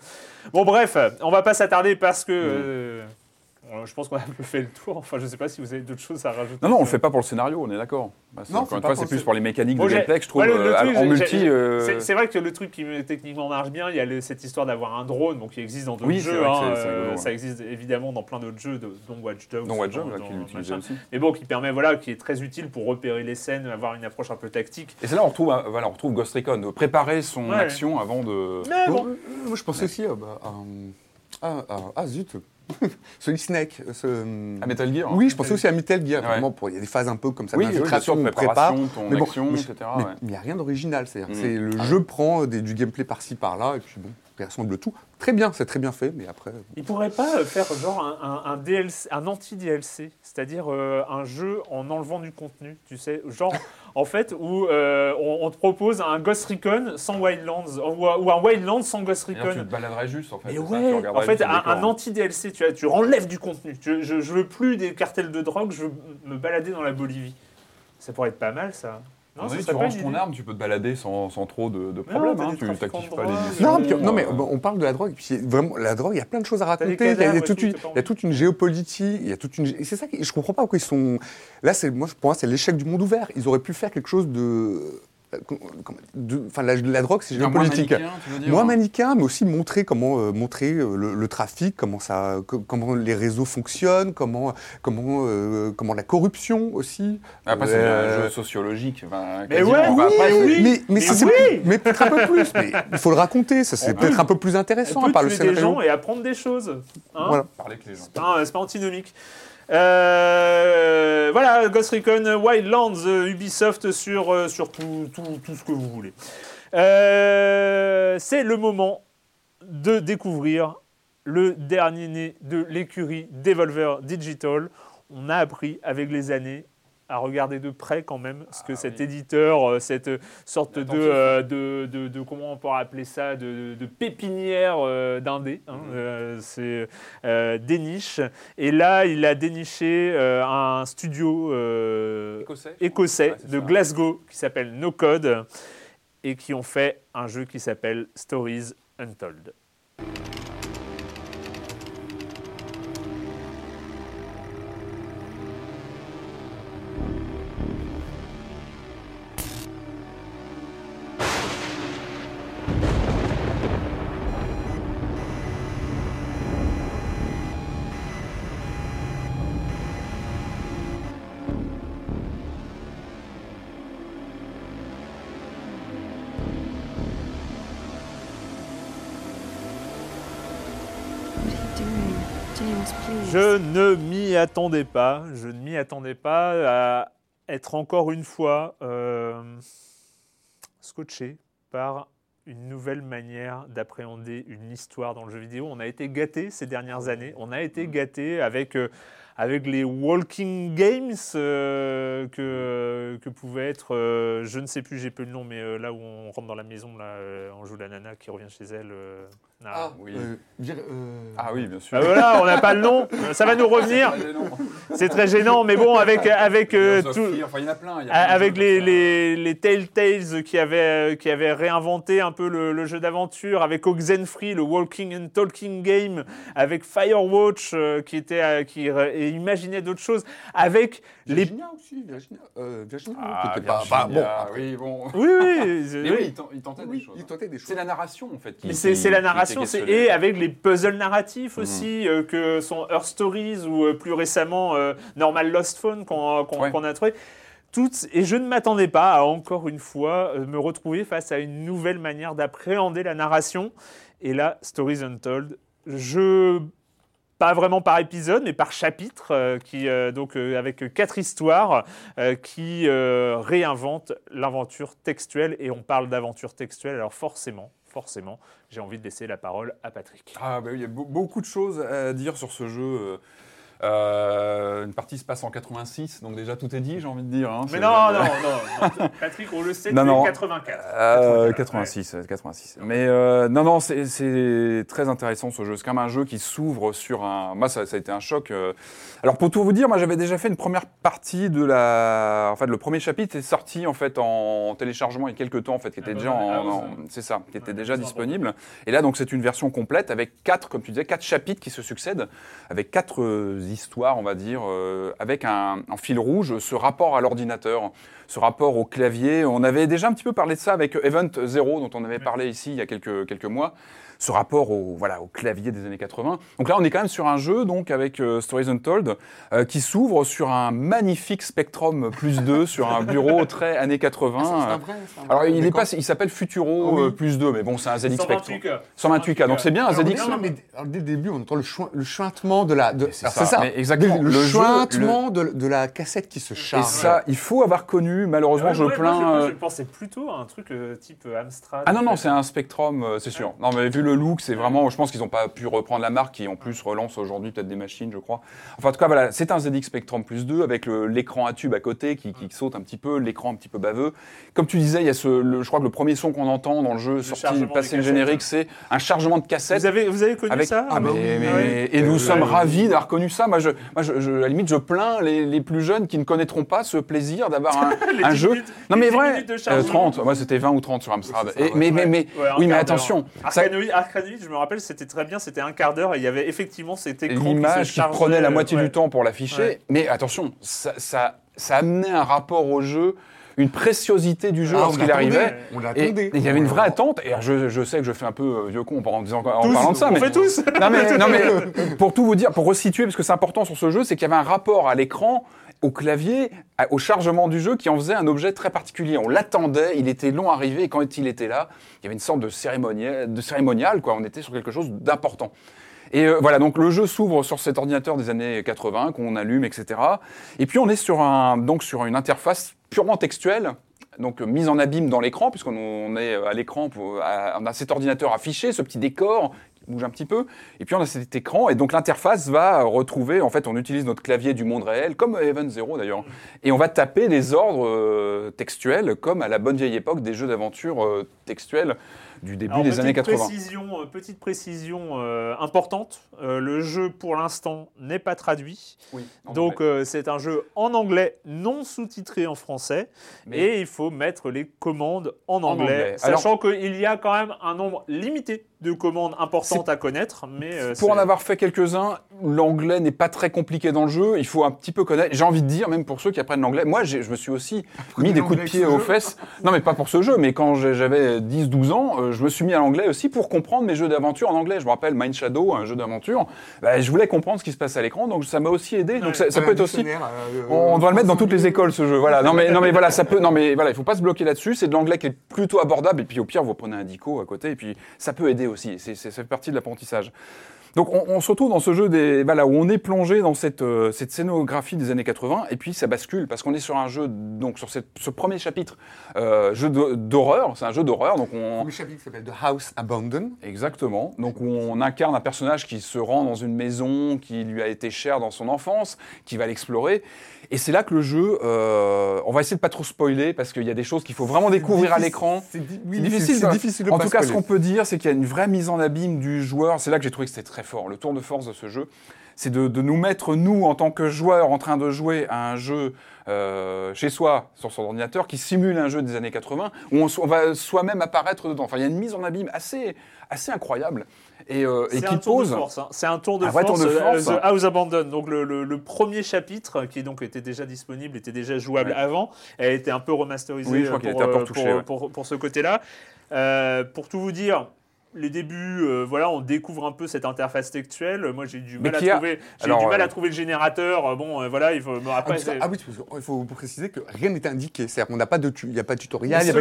bon bref on va pas s'attarder parce que Mm. euh, je pense qu'on a un peu fait le tour enfin je sais pas si vous avez d'autres choses à rajouter Non, non, on le sur- fait pas pour le scénario, on est d'accord. Bah, encore c'est une fois, c'est le plus pour les mécaniques Bon, de gameplay que je trouve ouais, le- le euh, truc, en multi. euh, c'est- vrai que le truc qui me- techniquement marche bien, il y a le- cette histoire d'avoir un drone, donc qui existe dans d'autres Oui, c'est jeux. hein, euh, rigolo, ça existe évidemment dans plein d'autres jeux, de- dont Watch Dogs. Dont Watch Dogs, dans- dans qui aussi. Mais bon, qui permet, voilà, qui est très utile pour repérer les scènes, avoir une approche un peu tactique. Et c'est là où on retrouve, euh, voilà, on retrouve Ghost Recon, de préparer son Ouais. action avant de. Mais Bon, bon, euh, moi, je pensais aussi à, à, à- à- ah, zut, Celui Snake. ce- À Metal Gear. hein. Oui, je pensais aussi à Metal Gear, Ouais. vraiment, pour, il y a des phases un peu comme ça Oui, d'infiltration, sûr, on prépare. Mais bon, action, mais- etc. Mais ouais. il n'y a rien d'original, c'est-à-dire Mm. c'est le Ah jeu prend des- du gameplay par-ci par-là, et puis bon, rassemble tout. Très bien, c'est très bien fait, mais après... Il pourrait pas euh, faire genre un, un- un DLC, un anti-DLC, c'est-à-dire euh, un jeu en enlevant du contenu, tu sais, genre en fait où euh, on, on te propose un Ghost Recon sans Wildlands ou, un- ou un Wildlands sans Ghost D'ailleurs, tu te Recon. baladerais juste en fait. Ça, tu ouais, en fait, un, un anti-DLC, tu vois, tu enlèves du contenu. Tu- je, je veux plus des cartels de drogue, je veux me balader dans la Bolivie. Ça pourrait être pas mal, ça. Non, donné, tu ranges ton idée. arme, tu peux te balader sans, sans trop de, problèmes. hein, Tu de pas les. Non, puis- non, mais bon, on parle de la drogue, puis vraiment, la drogue, il y a plein de choses à raconter. Il y a, il y a cadavres et toute tout, une, t'as pas il y a toute une géopolitique, il y a toute une. et C'est ça que je comprends pas pourquoi ils sont. Là, c'est moi, pour moi, c'est l'échec du monde ouvert. Ils auraient pu faire quelque chose de. Comment- de- Enfin, la, la drogue, c'est Genre moins géopolitique. manichéen, tu veux dire Moins manichéen, mais aussi montrer comment euh, montrer euh, le, le trafic, comment ça, co- comment les réseaux fonctionnent, comment comment euh, comment la corruption aussi. Après, c'est Euh, un jeu sociologique. enfin, Mais ouais, oui, après, oui. mais, mais, Mais oui. mais peut-être un peu plus. Mais il faut le raconter. Ça, c'est On peut-être peut- un peu plus On intéressant peut par le tuer des scénario. gens et apprendre des choses. hein. Voilà. Parler avec les gens. C'est pas, c'est pas antinomique. Euh, voilà, Ghost Recon Wildlands, euh, Ubisoft sur, euh, sur tout, tout- tout ce que vous voulez. C'est le moment de découvrir le dernier né de l'écurie Devolver Digital. On a appris avec les années à regarder de près quand même ce que Ah cet oui. éditeur, euh, cette sorte de, euh, de, de- de- comment on pourrait appeler ça, de, de pépinière euh, d'indé. hein, euh, c'est euh, déniche. Et là, il a déniché un studio Écossais. écossais Ouais, c'est de ça. Glasgow qui s'appelle No Code et qui ont fait un jeu qui s'appelle Stories Untold. Je ne m'y attendais pas. Je ne m'y attendais pas à être encore une fois euh, scotché par une nouvelle manière d'appréhender une histoire dans le jeu vidéo. On a été gâté ces dernières années. On a été gâté avec, euh, avec les walking games euh, que, que pouvait être, euh, je ne sais plus, j'ai peu le nom, mais euh, là où on rentre dans la maison, là, euh, on joue la nana qui revient chez elle. euh, ah. oui. euh, dire, euh, Ah oui, bien sûr. Ah, voilà, on n'a pas le nom. Ça va nous revenir. C'est très gênant, mais bon, avec, avec, euh, Gears of tout- Enfin, il y en a plein. y a avec les, les, les Telltales qui avaient, qui avaient réinventé un peu le, le jeu d'aventure, avec Oxenfree, le Walking and Talking Game, avec Firewatch euh, qui, était, euh, qui euh, et imaginait d'autres choses, avec les... Virginia aussi, Virginia. Euh, Virginia, Ah, pas, Virginia, pas- bon. après, oui, bon. Oui, oui, Mais oui. il tent- il tentait des oui, choses. il tentait des choses. C'est la narration en fait. qui- Mais c'est qui- c'est la narration, et avec les puzzles narratifs Mhm. aussi, euh, que sont Earth Stories ou euh, plus récemment euh, Normal Lost Phone qu'on qu'on- Ouais. qu'on a trouvé. Toutes, et je ne m'attendais pas à encore une fois euh, me retrouver face à une nouvelle manière d'appréhender la narration. Et là, Stories Untold, je pas vraiment par épisode, mais par chapitre, euh, qui, euh, donc, euh, avec quatre histoires qui réinventent l'aventure textuelle. Et on parle d'aventure textuelle, alors forcément, forcément, j'ai envie de laisser la parole à Patrick. Ah bah il y a be- beaucoup de choses à dire sur ce jeu. Euh, une partie se passe en 86, donc déjà tout est dit, j'ai envie de dire. hein. Mais non, non, non, Patrick, on le sait, Non, non. 84. Euh, 84, 86, euh, 86. Mais euh, non, non, c'est- très intéressant ce jeu. C'est quand même un jeu qui s'ouvre sur un. Moi, ça, ça a été un choc. euh. Alors pour tout vous dire, moi j'avais déjà fait une première partie de la. En fait, le premier chapitre est sorti en fait en téléchargement il y a quelques temps, en fait, qui était Ah, déjà bah, en. ah, en-. C'est ça, qui était Ouais, déjà disponible. Et là, donc c'est une version complète avec quatre, comme tu disais, quatre chapitres qui se succèdent, avec quatre histoires, on va dire, euh, avec un, fil rouge ce rapport à l'ordinateur. ce rapport au clavier. On avait déjà un petit peu parlé de ça avec Event Zero, dont on avait parlé ici il y a quelques, quelques mois. Ce rapport au, voilà, au clavier des années 80. Donc là, on est quand même sur un jeu donc avec euh, Stories Untold euh, qui s'ouvre sur un magnifique Spectrum plus 2 sur un bureau très années 80. C'est un vrai, c'est un Alors vrai. il est pas, il s'appelle Futuro Ah oui. euh, plus 2, mais bon, c'est un ZX Spectrum. 128K. 128K, donc c'est bien un Alors, ZX. non, non, mais dès le début, on entend le, le chuintement de la. de- c'est alors, ça, c'est ça. exactement. Le, Le chuintement de, de la cassette qui se Et charge. ça, il faut avoir connu. Malheureusement, je Ouais, moi, plains. moi, je, euh, je pensais plutôt à un truc euh, type euh, Amstrad. Ah non, non, c'est un Spectrum, euh, c'est sûr. Non, mais vu le look, c'est vraiment. Je pense qu'ils n'ont pas pu reprendre la marque qui, en plus, relance aujourd'hui peut-être des machines, je crois. Enfin, en tout cas, voilà, c'est un ZX Spectrum plus 2 avec le- l'écran à tube à côté qui, qui saute un petit peu, l'écran un petit peu baveux. Comme tu disais, il y a ce. le- je crois que le premier son qu'on entend dans le jeu, sorti, chargement passé le générique, c'est un chargement de cassette. Vous avez, vous avez connu Avec... ça? Ah, mais- non mais- Ah ouais. Et nous Ouais, sommes ouais. ravis d'avoir connu ça. Moi, je, moi je, je- à la limite, je plains les, les plus jeunes qui ne connaîtront pas ce plaisir d'avoir un, Les un 10 jeu. minutes- non, mais 10 vrai, euh, chargement. 30. Moi, c'était 20 ou 30 sur Amstrad. ça, Et- mais, mais, mais, oui, mais attention. Je me rappelle, c'était très bien, c'était un quart d'heure et il y avait effectivement cet écran qui l'image qui chargeait, prenait la moitié ouais. du temps pour l'afficher. Ouais. Mais attention, ça, ça, ça amenait un rapport au jeu, une préciosité du jeu Ah, on lorsqu'il arrivait. On l'attendait. il y avait une vraie attente. Et je, je sais que je fais un peu euh, vieux con en, disant, en Tous, parlant de ça, on mais fait tous. non mais, non mais pour tout vous dire, pour resituer, parce que c'est important sur ce jeu, c'est qu'il y avait un rapport à l'écran, au clavier, au chargement du jeu qui en faisait un objet très particulier. On l'attendait, il était long à arriver, et quand il était là, il y avait une sorte de cérémonial, de cérémonial quoi. On était sur quelque chose d'important. Et euh, voilà, donc le jeu s'ouvre sur cet ordinateur des années 80 qu'on allume, etc. Et puis on est sur un, donc sur une interface purement textuelle. Donc euh, mise en abîme dans l'écran, puisqu'on on est à l'écran, on a cet ordinateur affiché, ce petit décor bouge un petit peu, et puis on a cet écran, et donc l'interface va retrouver, en fait, on utilise notre clavier du monde réel, comme Event Zero d'ailleurs, et on va taper des ordres euh, textuels, comme à la bonne vieille époque des jeux d'aventure euh, textuels du début Alors, des petite années 80. Précision, euh, petite précision euh, importante, euh, le jeu pour l'instant n'est pas traduit. Oui, en Donc euh, c'est un jeu en anglais non sous-titré en français Mais- et il faut mettre les commandes en anglais, anglais. sachant qu'il y a quand même un nombre limité de commandes importantes à connaître. Mais euh, Pour en avoir fait quelques-uns, l'anglais n'est pas très compliqué dans le jeu. Il faut un petit peu connaître. J'ai envie de dire, même pour ceux qui apprennent l'anglais, moi, je me suis aussi mis des coups de pied aux jeu fesses. Non, mais pas pour ce jeu, mais quand j'avais 10-12 ans, euh, je me suis mis à l'anglais aussi pour comprendre mes jeux d'aventure en anglais. Je me rappelle Mind Shadow, un jeu d'aventure. Bah, je voulais comprendre ce qui se passe à l'écran, donc ça m'a aussi aidé. Donc ça, ça peut être aussi. On doit le mettre dans toutes les écoles ce jeu. Voilà. Non mais non mais voilà, ça peut. Non mais voilà, il faut pas se bloquer là-dessus. C'est de l'anglais qui est plutôt abordable. Et puis au pire, vous prenez un dico à côté. Et puis ça peut aider aussi. C'est c'est- ça fait partie de l'apprentissage. Donc on, on se retrouve dans ce jeu des voilà où on est plongé dans cette euh, cette scénographie des années 80 et puis ça bascule parce qu'on est sur un jeu donc sur cette- ce premier chapitre euh, jeu d'horreur. C'est un jeu d'horreur. Donc on Le chapitre s'appelle The House Abandoned. Exactement. Donc où on incarne un personnage qui se rend dans une maison qui lui a été chère dans son enfance, qui va l'explorer. Et c'est là que le jeu, euh, on va essayer de pas trop spoiler parce qu'il y a des choses qu'il faut vraiment découvrir à l'écran. C'est oui, difficile. de- difficile de en pas tout cas, ce qu'on peut dire, c'est qu'il y a une vraie mise en abîme du joueur. C'est là que j'ai trouvé que c'était très fort. Le tour de force de ce jeu, c'est de, de nous mettre, nous, en tant que joueurs, en train de jouer à un jeu euh, chez soi, sur son ordinateur, qui simule un jeu des années 80, où on, so- on va soi-même apparaître dedans. Enfin, il y a une mise en abîme assez, assez incroyable. Et, euh, et C'est qui un tour pose. de force. hein. C'est un tour de Un force. tour de euh, force. The House Abandoned. Donc le, le- le premier chapitre, qui donc était déjà disponible, était déjà jouable Ouais. avant, a été un peu remasterisé Oui, je crois euh, pour, euh, touché, pour, ouais. pour- pour ce côté-là. Euh, pour tout vous dire. Les débuts, euh, voilà, on découvre un peu cette interface textuelle. Moi, j'ai du mal, à a- trouver, j'ai Alors, du mal euh, à trouver le générateur. Bon, euh, voilà, il faut. bon, Ah, après, c'est- ah oui, il faut préciser que rien n'est indiqué. C'est-à-dire qu'on n'a pas de, tu- il n'y a pas de tutoriel, il faut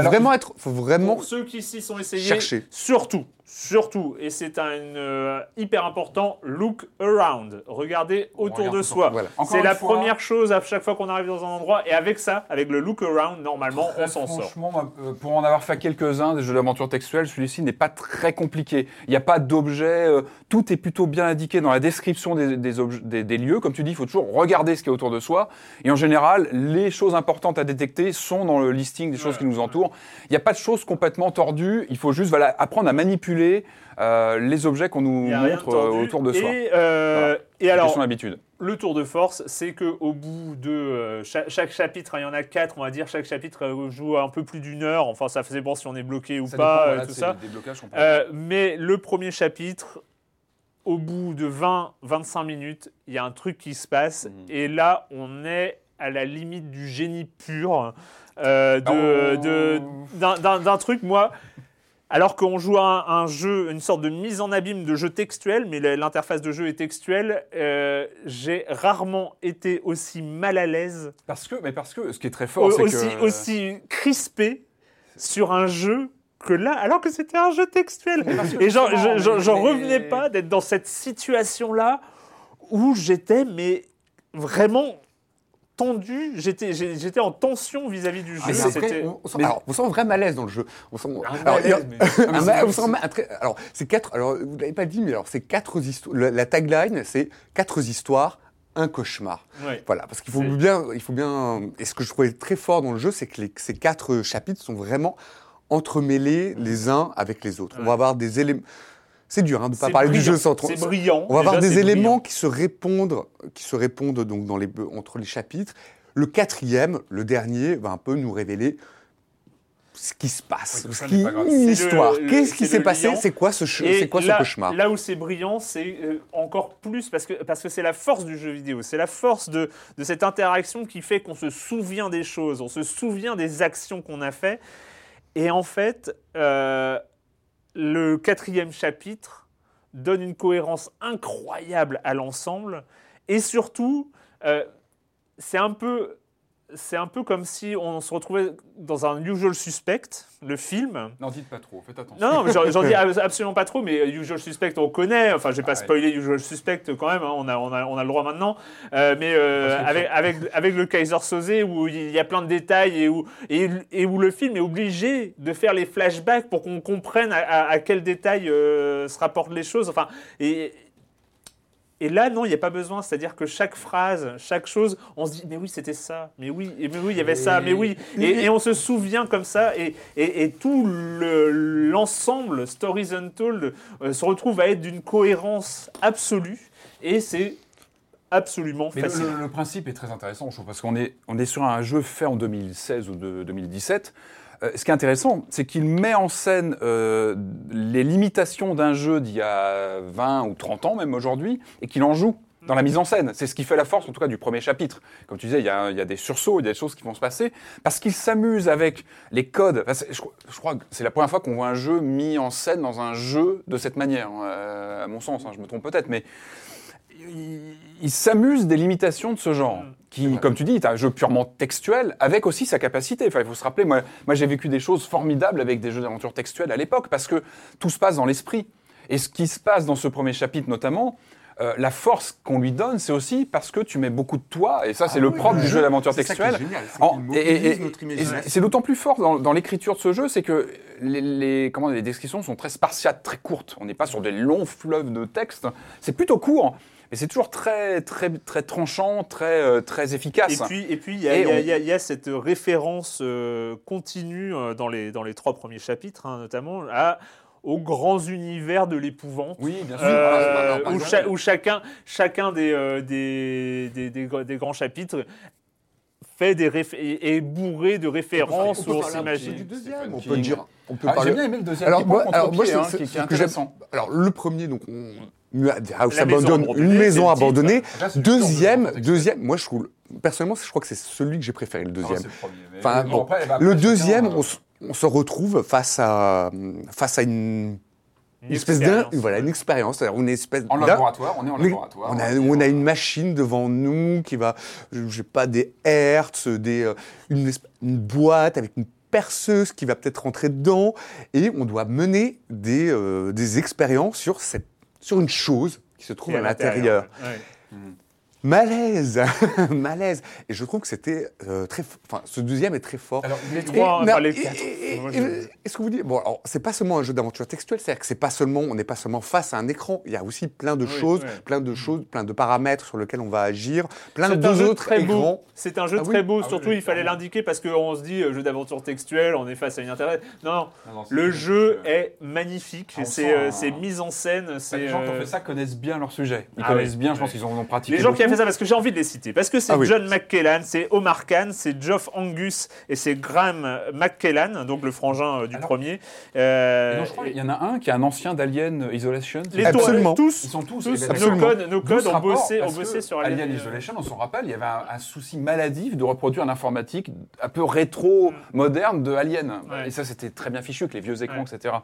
alors- vraiment être, faut vraiment Pour ceux qui s'y sont essayés, chercher. surtout, surtout, et c'est un euh, hyper important, look around. Regardez autour regarde de soi. Voilà. C'est la fois- première chose à chaque fois qu'on arrive dans un endroit. Et avec ça, avec le look around, normalement, on s'en sort. Franchement, euh, pour en avoir fait quelques-uns des jeux d'aventure textuels, celui-ci n'est pas très compliqué. Il n'y a pas d'objet, euh, tout est plutôt bien indiqué dans la description des, des obje- des- des lieux. Comme tu dis, il faut toujours regarder ce qui est autour de soi. Et en général, les choses importantes à détecter sont dans le listing des choses qui nous entourent. Il n'y a pas de choses complètement tordues. Il faut juste voilà, apprendre à manipuler euh, les objets qu'on nous montre euh, autour de soi. Et, euh, et C'est alors, question d'habitude. le tour de force, c'est que au bout de euh, cha- chaque, chapitre, hein, il y en a quatre, on va dire, chaque chapitre joue un peu plus d'une heure. Enfin, ça faisait bon si on est bloqué ou pas, tout ça. Euh, mais le premier chapitre, au bout de 20-25 minutes, il y a un truc qui se passe. Mhm. Et là, on est à la limite du génie pur, euh, de- Oh. de- d'un- d'un d'un truc, moi. Alors qu'on joue à un, un jeu, une sorte de mise en abîme de jeu textuel, mais l'interface de jeu est textuelle, euh, j'ai rarement été aussi mal à l'aise, Parce que, mais parce que ce qui est très fort, c'est aussi, que aussi crispé sur un jeu que là, alors que c'était un jeu textuel. Et j'en revenais pas d'être dans cette situation-là où j'étais, mais vraiment tendu, j'étais en tension vis-à-vis du jeu. Mais après, C'était- on, on sent, mais- alors, on sent un vrai malaise dans le jeu. On sent, Un alors, malaise, mais- un ma- on sent un ma- un très- alors, c'est quatre. Alors, vous l'avez pas dit, mais alors, c'est quatre histoires. La, la tagline, c'est quatre histoires, un cauchemar. Ouais. Voilà, parce qu'il faut bien, il faut bien. Et ce que je trouvais très fort dans le jeu, c'est que les- ces quatre chapitres sont vraiment entremêlés les uns avec les autres. On Ouais. va avoir des éléments. C'est dur hein, de ne pas parler du jeu sans trop. C'est brillant. On va avoir des éléments brillant. qui se répondent, qui se répondent donc dans les, entre les chapitres. Le quatrième, le dernier, va un peu nous révéler ce qui se passe, Oui, ce qui, une histoire. Qu'est-ce qui s'est passé? C'est quoi ce, c'est quoi là, ce cauchemar? Là où c'est brillant, c'est euh, encore plus parce que parce que c'est la force du jeu vidéo, c'est la force de, de cette interaction qui fait qu'on se souvient des choses, on se souvient des actions qu'on a fait. Et en fait, euh, le quatrième chapitre donne une cohérence incroyable à l'ensemble. Et surtout, euh, c'est un peu c'est un peu comme si on se retrouvait dans un Usual Suspect, le film. Non, dites pas trop, faites attention. Non, non, j'en dis absolument pas trop, mais Usual Suspect, on connaît. Enfin, je vais pas Ah ouais. spoiler Usual Suspect quand même, hein, on, a, on, a, on a le droit maintenant. Euh, mais euh, avec, avec, avec le Kaiser Soze, où il y a plein de détails et où, et, et où le film est obligé de faire les flashbacks pour qu'on comprenne à, à, à quel détail euh, se rapportent les choses. Enfin, et, et là, non, il n'y a pas besoin. C'est-à-dire que chaque phrase, chaque chose, on se dit, mais oui, c'était ça. Mais oui, et mais oui, il y avait ça. Mais oui. Et, et on se souvient comme ça. Et, et, et tout le- l'ensemble, Stories Untold, euh, se retrouve à être d'une cohérence absolue. Et c'est absolument Mais le, fascinant. le- le principe est très intéressant, je trouve, parce qu'on est, on est sur un jeu fait en 2016 ou de 2017. Euh, ce qui est intéressant, c'est qu'il met en scène euh, les limitations d'un jeu d'il y a 20 ou 30 ans, même aujourd'hui, et qu'il en joue dans la mise en scène. C'est ce qui fait la force, en tout cas, du premier chapitre. Comme tu disais, il y a, il y a des sursauts, il y a des choses qui vont se passer, parce qu'il s'amuse avec les codes. Enfin, je, crois- je crois que c'est la première fois qu'on voit un jeu mis en scène dans un jeu de cette manière, hein, euh, à mon sens, hein, je me trompe peut-être, mais il, il s'amuse des limitations de ce genre. Qui, comme tu dis, est un jeu purement textuel, avec aussi sa capacité. Enfin, il faut se rappeler, moi, moi j'ai vécu des choses formidables avec des jeux d'aventure textuels à l'époque, parce que tout se passe dans l'esprit. Et ce qui se passe dans ce premier chapitre notamment, euh, la force qu'on lui donne, c'est aussi parce que tu mets beaucoup de toi, et ça c'est Ah le oui, propre du jeu, d'aventure textuelle. c'est d'autant plus fort dans, dans l'écriture de ce jeu, c'est que les, les- comment, les descriptions sont très spartiates, très courtes. On n'est pas sur des longs fleuves de texte. C'est plutôt court, mais c'est toujours très, très, très tranchant, très, euh, très efficace. Et puis, et puis il y, a- Et on- y cette référence euh, continue euh, dans les, dans les trois premiers chapitres, hein, notamment, à, aux grands univers de l'épouvante. oui, bien sûr. Euh, pas- où, pas- cha- où chacun, chacun des, euh, des, des, des gr- des grands chapitres fait des est bourré de références On peut s'imagine. du deuxième, on peut dire. On peut Ah, parler. J'ai bien aimé le deuxième. Alors qui moi, alors moi, hein, qui, qui est ce que j'aime- intéressant. Alors le premier, donc on House abandonnée, une maison abandonnée. Là, Deuxième, deuxième. Moi, je trouve personnellement, je crois que c'est celui que j'ai préféré, le Non, deuxième. le premier, mais- Enfin, bon, bon, après, bah, après, le chacun, deuxième, euh, on, se- on se retrouve face à face à une, Une une espèce d'un, voilà, une expérience, c'est-à-dire une espèce En laboratoire, on est en laboratoire. on, a, est- on a une machine devant nous qui va, je je sais pas, des hertz, des, euh, une boîte avec une perceuse qui va peut-être rentrer dedans, et on doit mener des, euh, des expériences sur, cette, sur une chose qui se trouve Et à l'intérieur. ouais. Malaise, malaise. Et je trouve que c'était euh, très, enfin, ce deuxième est très fort. Alors, Les trois, Et- non, les quatre. Est-ce que vous dites bon alors c'est pas seulement un jeu d'aventure textuelle, c'est-à-dire que c'est pas seulement on n'est pas seulement face à un écran, il y a aussi plein de Oui, choses, plein de choses, plein de paramètres sur lesquels on va agir, plein C'est de un jeu autres très beau. écrans. C'est un jeu Ah oui. très beau. Ah Surtout, oui, il fallait l'indiquer parce qu'on se dit euh, jeu d'aventure textuel, on est face à une internet. Non, non. Non, Le jeu est magnifique. Ah, C'est euh, un- mise en scène. Bah, Les gens qui ont euh, fait ça connaissent bien leur sujet. Ils Ah connaissent bien, je pense qu'ils en ont pratiqué. Les gens qui ont fait fait ça parce que j'ai envie de les citer. Parce que c'est Ah oui. John McKellan, c'est Omar Khan, c'est Geoff Angus et c'est Graham McKellan, donc le frangin euh, du Alors- premier. Euh, je crois qu'il y en a un qui est un ancien d'Alien Isolation. les Absolument. tous, Ils sont tous. tous, et nos codes, nos codes ont bossé, ont parce bossé sur Alien Alien. Isolation, on s'en rappelle, il y avait un, un souci maladif de reproduire un informatique un peu rétro-moderne de Alien. Ouais. Et ça, c'était très bien fichu avec les vieux écrans, Ouais. etc.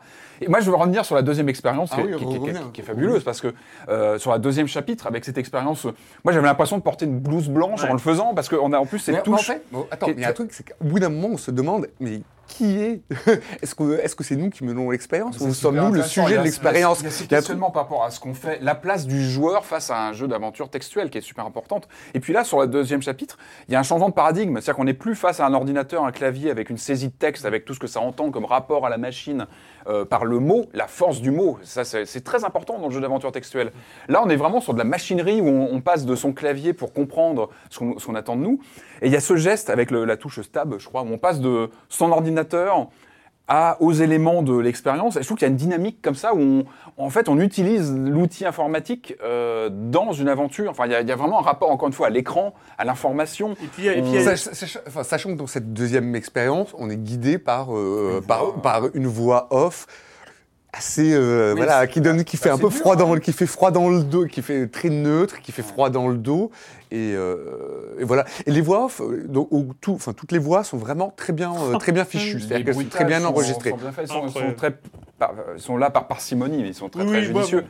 Et moi, je veux revenir sur la deuxième expérience Ah qui, oui, qui- qui- revenez. qui- qui est fabuleuse, parce que euh, sur la deuxième chapitre, avec cette expérience, moi, j'avais l'impression de porter une blouse blanche Ouais. en le faisant, parce qu'on a en plus cette Mais en touche. fait, bon, attends, il y a un truc, c'est qu'au bout d'un moment, on se demande, mais qui est Est-ce que est-ce que c'est nous qui menons l'expérience ou sommes-nous le sujet de l'expérience Il y a par rapport à ce qu'on fait, la place du joueur face à un jeu d'aventure textuel qui est super importante. Et puis là, sur le deuxième chapitre, il y a un changement de paradigme. C'est-à-dire qu'on n'est plus face à un ordinateur, un clavier avec une saisie de texte, avec tout ce que ça entend comme rapport à la machine euh, par le mot, la force du mot. Ça, c'est très important dans le jeu d'aventure textuel. Là, on est vraiment sur de la machinerie où on, on passe de son clavier pour comprendre ce qu'on attend de nous. Et il y a ce geste avec le- la touche stab, je crois, où on passe de son ordinateur à, aux éléments de l'expérience. Et je trouve qu'il y a une dynamique comme ça où, on, en fait, on utilise l'outil informatique euh, dans une aventure. Enfin, il y, a, il y a vraiment un rapport, encore une fois, à l'écran, à l'information. Et puis, et puis, il y a- Sach- sach- enfin, sachant que dans cette deuxième expérience, on est guidé par, euh, Une par, voix. par une voix off assez euh, Oui, voilà qui donne qui fait bah, un peu dur, froid dans hein. le qui fait froid dans le dos qui fait très neutre qui fait froid dans le dos. Et, euh, et voilà. Et les voix off euh, donc, au- tout enfin toutes les voix sont vraiment très bien euh, très bien fichues. C'est-à-dire qu'elles sont très bien sont- enregistrées. sont bien faits. Ils sont, sont très, par- ils sont là par parcimonie, mais ils sont très, Oui, très bah, judicieux.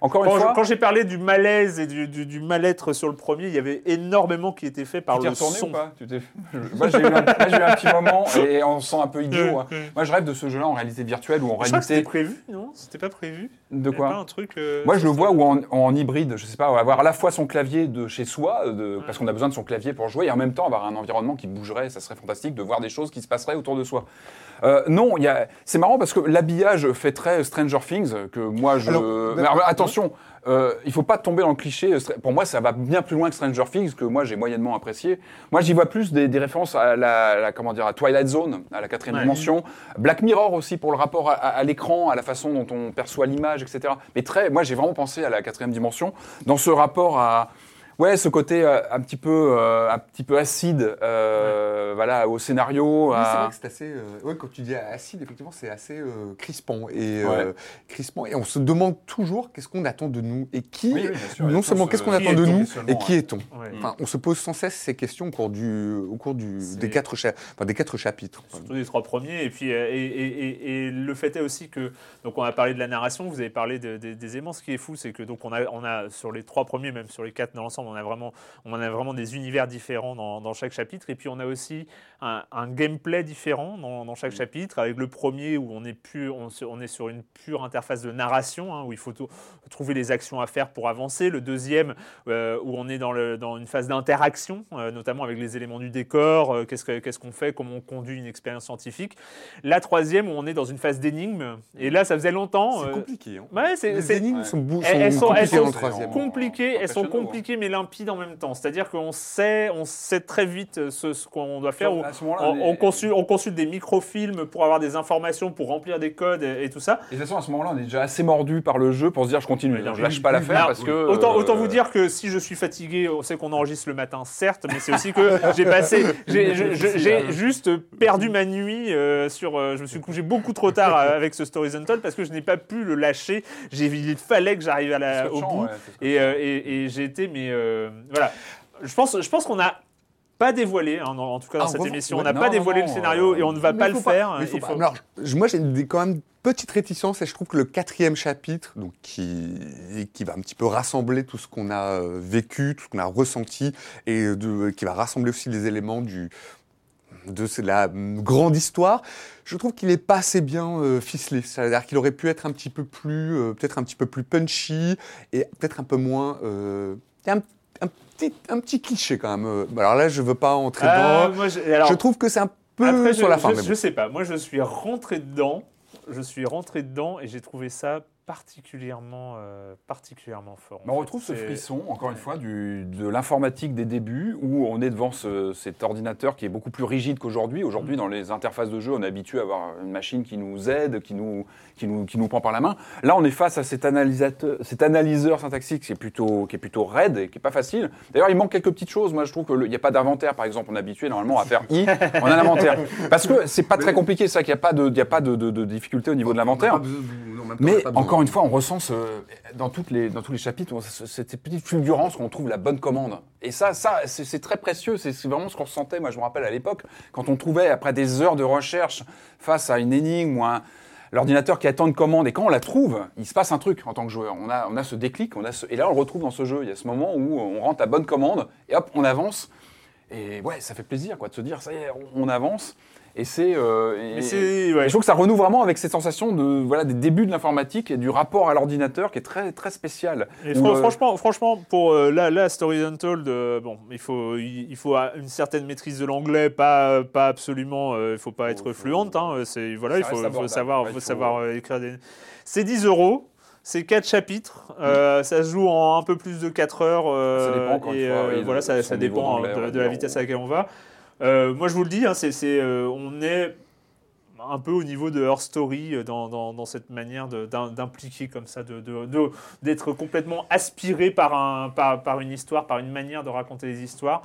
Encore une Quand, fois, quand j'ai parlé du malaise et du, du- du mal-être sur le premier, il y avait énormément qui était fait par tu t'es le retourné son. ou pas Tu t'es- Moi, j'ai eu, un- moi, j'ai eu un petit moment et on se sent un peu idiot. hein. Moi, je rêve de ce jeu-là en réalité virtuelle ou en Je que c'était réalité. prévu, non? C'était pas prévu De quoi? pas un truc. euh, Moi, je le vois ou en, en hybride, je sais pas, avoir à la fois son clavier de chez soi, de- parce qu'on a besoin de son clavier pour jouer, et en même temps avoir un environnement qui bougerait, ça serait fantastique de voir des choses qui se passeraient autour de soi. Euh, non, il y a- c'est marrant parce que l'habillage fait très Stranger Things, que moi je. Alors, Mais alors, attention, euh, il faut pas tomber dans le cliché. Pour moi, ça va bien plus loin que Stranger Things, que moi j'ai moyennement apprécié. Moi, j'y vois plus des, des références à la, la- comment dire, à Twilight Zone, à la quatrième Ouais. dimension, Black Mirror aussi pour le rapport à, à- à l'écran, à la façon dont on perçoit l'image, etc. Mais très, moi, j'ai vraiment pensé à la quatrième dimension dans ce rapport à Ouais, ce côté euh, un petit peu, euh, un petit peu acide, euh, voilà, au scénario. Oui, c'est vrai que c'est assez. ouais, quand tu dis acide, effectivement, c'est assez crispant et crispant. Et on se demande toujours qu'est-ce qu'on attend de nous et qui. Oui, oui, sûr, non seulement ce- qu'est-ce qu'on attend de nous et qui est-on. Ouais. Enfin, on se pose sans cesse ces questions au cours du, au cours du, des quatre, cha- enfin, des quatre chapitres. Surtout les trois premiers. Et puis, et, et- et- et le fait est aussi que, donc on a parlé de la narration, vous avez parlé de- de- des aimants. Ce qui est fou, c'est que donc on a, on a sur les trois premiers, même sur les quatre dans l'ensemble, on a vraiment, on a vraiment des univers différents dans, dans chaque chapitre. Et puis on a aussi un, un gameplay différent dans, dans chaque chapitre. Avec le premier où on est on, est sur une pure interface de narration, hein, où il faut tout- trouver les actions à faire pour avancer. Le deuxième euh, où on est dans, le, dans une phase d'interaction, euh, notamment avec les éléments du décor, euh, qu'est-ce que- qu'est-ce qu'on fait, comment on conduit une expérience scientifique. La troisième où on est dans une phase d'énigme. Et là, ça faisait longtemps. C'est compliqué. Hein. ouais, Les énigmes ouais. sont, elles, elles sont elles compliquées sont compliquées, elles sont Impressionnant, compliquées mais limpides en même temps. C'est-à-dire qu'on sait, on sait très vite ce, ce qu'on doit faire. À ce moment-là, On, les- on consulte, on consulte des microfilms pour avoir des informations, pour remplir des codes et, et tout ça. Et de toute façon, à ce moment-là, on est déjà assez mordu par le jeu pour se dire je continue. Je lâche pas l'affaire parce que. Autant, euh, autant vous dire que si je suis fatigué, on sait qu'on enregistre le matin, certes, mais c'est aussi que j'ai passé, j'ai j'ai juste perdu ma nuit euh, sur. euh, je me suis couché beaucoup trop tard euh, avec ce Stories Untold parce que je n'ai pas pu le lâcher. Il fallait que j'arrive au bout. ouais. Et, euh, et- et j'ai été, mais euh, voilà. Je pense, je pense qu'on n'a pas dévoilé, hein, en, en tout cas dans Ah, cette vraiment émission, on n'a pas dévoilé non, le scénario euh, et on ne va pas le faire. mais il faut il pas. faut- Alors, je- moi, j'ai quand même petite réticence et je trouve que le quatrième chapitre, donc qui, qui va un petit peu rassembler tout ce qu'on a euh, vécu, tout ce qu'on a ressenti et de, qui va rassembler aussi les éléments du de la grande histoire, je trouve qu'il n'est pas assez bien euh, ficelé. C'est-à-dire qu'il aurait pu être un petit peu plus, euh, peut-être un petit peu plus punchy et peut-être un peu moins. euh, a un petit, un petit cliché quand même. Alors là, je veux pas entrer Ah, dedans. moi, je- alors, je trouve que c'est un peu Après, sur je, la fin. je, mais je bon. sais pas. Moi, je suis rentré dedans. Je suis rentré dedans et j'ai trouvé ça particulièrement, euh, particulièrement fort. on fait. retrouve ce C'est- frisson, encore une fois, du- de l'informatique des débuts, où on est devant ce- cet ordinateur qui est beaucoup plus rigide qu'aujourd'hui. Aujourd'hui, Mm. dans les interfaces de jeu, on est habitué à avoir une machine qui nous aide, qui nous, qui nous, qui nous prend par la main. Là, on est face à cet analysateur, cet analyseur syntaxique qui est plutôt, qui est plutôt raide et qui est pas facile. D'ailleurs, il manque quelques petites choses. Moi, je trouve qu'il n'y a pas d'inventaire, par exemple. On est habitué normalement à faire i en un inventaire. Parce que c'est pas très compliqué, ça, qu'il n'y a pas de, il y a pas de, de- de difficulté au niveau de l'inventaire. Mais encore une fois, on ressent ce- dans, tous les chapitres on- ce- cette petite fulgurance qu'on trouve la bonne commande. Et ça, ça c'est très précieux. C'est vraiment ce qu'on ressentait, moi je me rappelle à l'époque, quand on trouvait, après des heures de recherche, face à une énigme ou un- l'ordinateur qui attend une commande, et quand on la trouve, il se passe un truc en tant que joueur. On a, ce déclic, et là on le retrouve dans ce jeu. Il y a ce moment où on rentre à bonne commande, et hop, on avance. Et ouais, ça fait plaisir quoi, de se dire, ça y est, on avance. Et c'est. euh, ouais. je trouve que ça renoue vraiment avec cette sensation de voilà des débuts de l'informatique et du rapport à l'ordinateur qui est très très spécial. Et Où, fran- euh, franchement, franchement, pour euh, là, Stories Untold, euh, bon, il faut, il, il faut une certaine maîtrise de l'anglais, pas, pas absolument, il faut pas être faut- fluente. Hein, c'est voilà, il faut, savoir, Ouais, faut savoir écrire des. C'est 10 euros. C'est 4 chapitres, euh, ça se joue en un peu plus de 4 heures. euh, Ça dépend, et fois, euh, oui, voilà, ça, dépend hein, de, de la vitesse à laquelle on va. Euh, moi, je vous le dis, hein, c'est, c'est, euh, on est un peu au niveau de Her Story euh, dans, dans- dans cette manière de- d'impliquer comme ça, de, de- de- d'être complètement aspiré par, un, par, par une histoire, par une manière de raconter les histoires.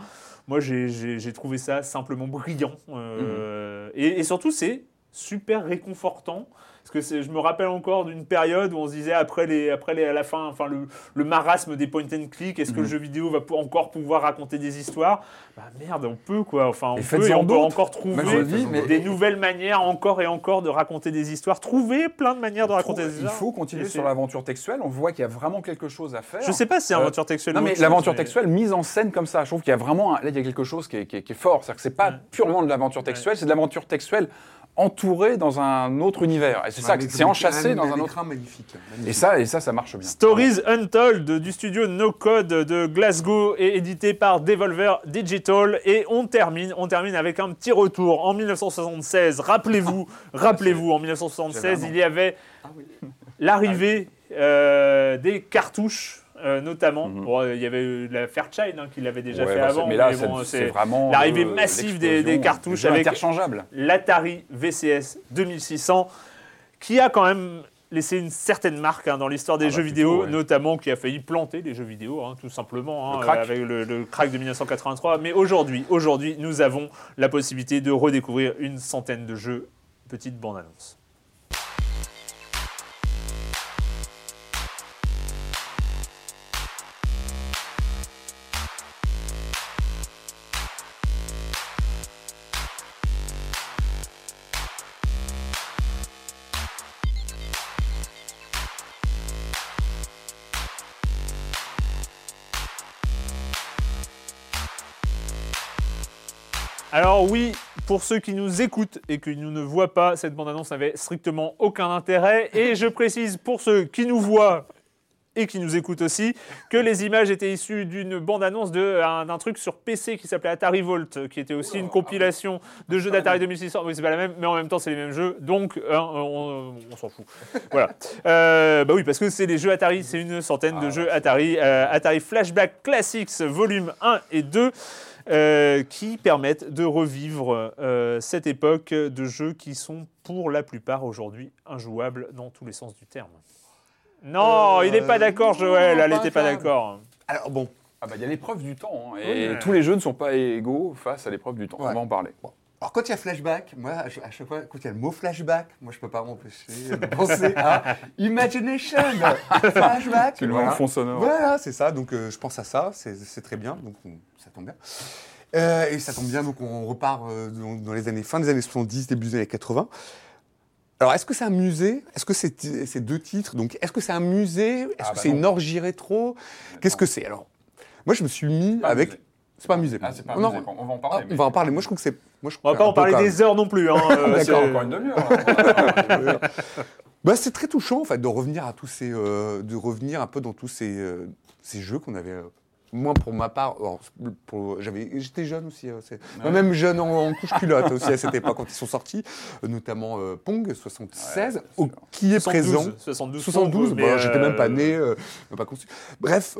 Moi, j'ai, j'ai- j'ai trouvé ça simplement brillant. euh, et, et surtout, c'est super réconfortant. Parce que c'est- je me rappelle encore d'une période où on se disait après, les, après les, à la fin, enfin le, le marasme des point and click, est-ce que le jeu vidéo va encore pouvoir raconter des histoires? Bah merde, on peut quoi. Enfin, on Et peut faites-en et on peut d'autres. encore trouver dis, mais- des nouvelles manières encore et encore de raconter des histoires. Trouver plein de manières de raconter des il histoires. faut continuer sur l'aventure textuelle. On voit qu'il y a vraiment quelque chose à faire. Je sais pas si c'est Euh, aventure textuelle. Non, mais l'aventure mais- textuelle mise en scène comme ça, je trouve qu'il y a vraiment un- là il y a quelque chose qui est, qui est- qui est fort. C'est-à-dire que c'est pas Ouais. purement de l'aventure textuelle, c'est de l'aventure textuelle entourée dans un autre univers. Et c'est ça, que c'est enchâssé dans un autre. écran magnifique. Et ça, et ça, ça marche bien. Stories Untold du studio No Code de Glasgow et édité par Devolver Digital. Et on termine, on termine avec un petit retour en 1976. Rappelez-vous, rappelez-vous, en 1976, J'avais un il y avait l'arrivée euh, des cartouches. Euh, notamment, Mhm. Bon, il y avait eu la Fairchild hein, qui l'avait déjà Ouais, fait bah, avant, mais là, mais c'est bon, c'est c'est vraiment l'arrivée euh, massive des- cartouches avec- interchangeables. l'Atari VCS 2600, qui a quand même laissé une certaine marque hein, dans l'histoire des Ah bah, jeux plutôt, vidéo, ouais. notamment qui a failli planter les jeux vidéo, hein, tout simplement, Le avec le, le crack de 1983. Mais aujourd'hui, aujourd'hui, nous avons la possibilité de redécouvrir une centaine de jeux. Petite bande-annonce. Pour ceux qui nous écoutent et qui nous ne voient pas, cette bande-annonce n'avait strictement aucun intérêt. Et je précise pour ceux qui nous voient et qui nous écoutent aussi, que les images étaient issues d'une bande-annonce de- un- d'un truc sur PC qui s'appelait Atari Volt, qui était aussi une compilation de jeux d'Atari 2600. Oui, c'est pas la même, mais en même temps, c'est les mêmes jeux, donc hein, on, on s'en fout. Voilà. Euh, bah oui, parce que c'est les jeux Atari, c'est une centaine de jeux Atari. euh, Atari Flashback Classics, volume 1 et 2. Euh, qui permettent de revivre euh, cette époque de jeux qui sont pour la plupart aujourd'hui injouables dans tous les sens du terme. Non, Euh, il n'est pas d'accord, Joël. non, Elle n'était pas d'accord. Alors bon, Ah bah il y a l'épreuve du temps. hein, et Oui. tous les jeux ne sont pas égaux face à l'épreuve du temps. Ouais. On va en parler. Alors quand il y a flashback, moi à chaque fois, quand il y a le mot flashback, moi je peux pas m'empêcher de penser à imagination, flashback. C'est le voilà. fond sonore. Voilà, c'est ça. Donc euh, je pense à ça, c'est très bien. Donc on- ça tombe bien. Euh, et ça tombe bien, donc on repart euh, dans, les années fin des années 70, début des années 80. Alors, est-ce que c'est un musée? Est-ce que c'est ces deux titres? Donc, est-ce que c'est un musée? Est-ce Ah, que bah c'est une orgie rétro? Qu'est-ce que c'est? Alors, moi, je me suis mis Pas avec. musée. C'est pas un musée. Ah, c'est pas un Non, musée, on va en ah, parler. on va en parler. Moi, je trouve que c'est. Moi, je On va pas en parler des heures non plus. Hein, euh, D'accord, c'est- encore une demi-heure. là. Bah, c'est très touchant en fait de revenir à tous ces, euh, de revenir un peu dans tous ces, euh, ces jeux qu'on avait euh, moi pour ma part, j'étais jeune aussi, euh, c'est- moi-même jeune en, en couche culotte aussi à cette époque quand ils sont sortis, notamment euh, Pong 76, Ouais, au- qui est 72, présent. 72, 72, mais, bah, j'étais même pas euh, né, euh, même pas conçu. Bref,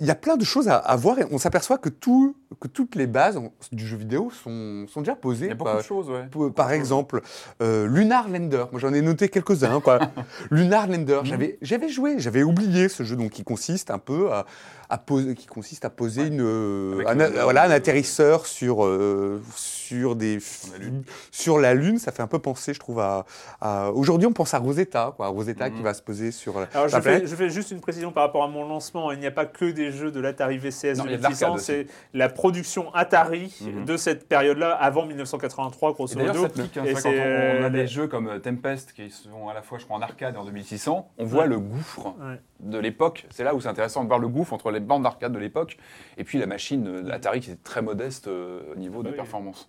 il y a plein de choses à, à voir et on s'aperçoit que, tout, que toutes les bases en- du jeu vidéo sont, sont déjà posées. Il y a beaucoup par- de choses, ouais. Par exemple, Lunar Lander. Moi, j'en ai noté quelques-uns. quoi. Lunar Lander. J'avais, j'avais joué, j'avais oublié ce jeu donc qui consiste un peu à, à poser, qui consiste à poser une, euh, un, voilà, un atterrisseur sur euh, sur des la Lune. sur la lune. Ça fait un peu penser, je trouve, à. à- Aujourd'hui, on pense à Rosetta, quoi. Rosetta qui Mhm. va se poser sur la, Alors, la je fais, je fais juste une précision par rapport à mon lancement. Il n'y a pas que des jeux de l'Atari VCS Non, il y a de 2600, l'arcade c'est la production Atari Mhm. de cette période-là, avant 1983, grosso Et modo. ça pique, hein, Et ça, quand c'est, on, on a euh, des jeux comme euh, Tempest qui sont à la fois, je crois, en arcade et en 2600, on voit Ouais. le gouffre Ouais. de l'époque. C'est là où c'est intéressant de voir le gouffre entre les bandes d'arcade de l'époque et puis la machine Atari qui était très modeste euh, au niveau de Oui. performance.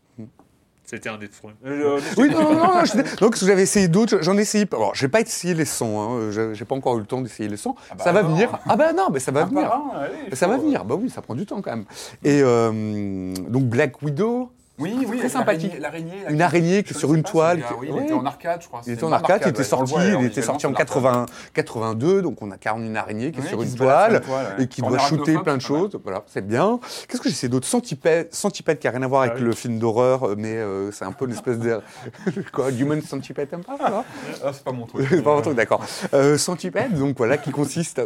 C'était un des problèmes. Euh, Oui, non, non, non, je- donc j'avais essayé d'autres, j'en ai essayé. Alors, j'ai pas essayé les 100, hein, j'ai j'ai pas encore eu le temps d'essayer les 100. Ah bah ça va non. venir. Ah bah non, mais ça va Un venir. par un, allez, Ça va venir, bah oui, ça prend du temps quand même. Et euh, donc Black Widow, Oui, oui, Très sympathique. l'araignée- une araignée qui est sur une toile. qui- oui, il ouais. était en arcade, je crois. Il était en arcade, il était sorti, il était sorti en visuellement, 80, 82, donc on a carrément une araignée qui est sur qui une toile et qui doit shooter plein de choses. Voilà, c'est bien. Qu'est-ce que j'essaie d'autre? Centipede, Centipede qui a rien à voir Ah avec le film d'horreur, euh, mais euh, c'est un peu une espèce de quoi, Human Centipede, t'aimes pas Ah, c'est pas mon truc. C'est pas mon truc, d'accord. Euh, Centipede, donc voilà, qui consiste,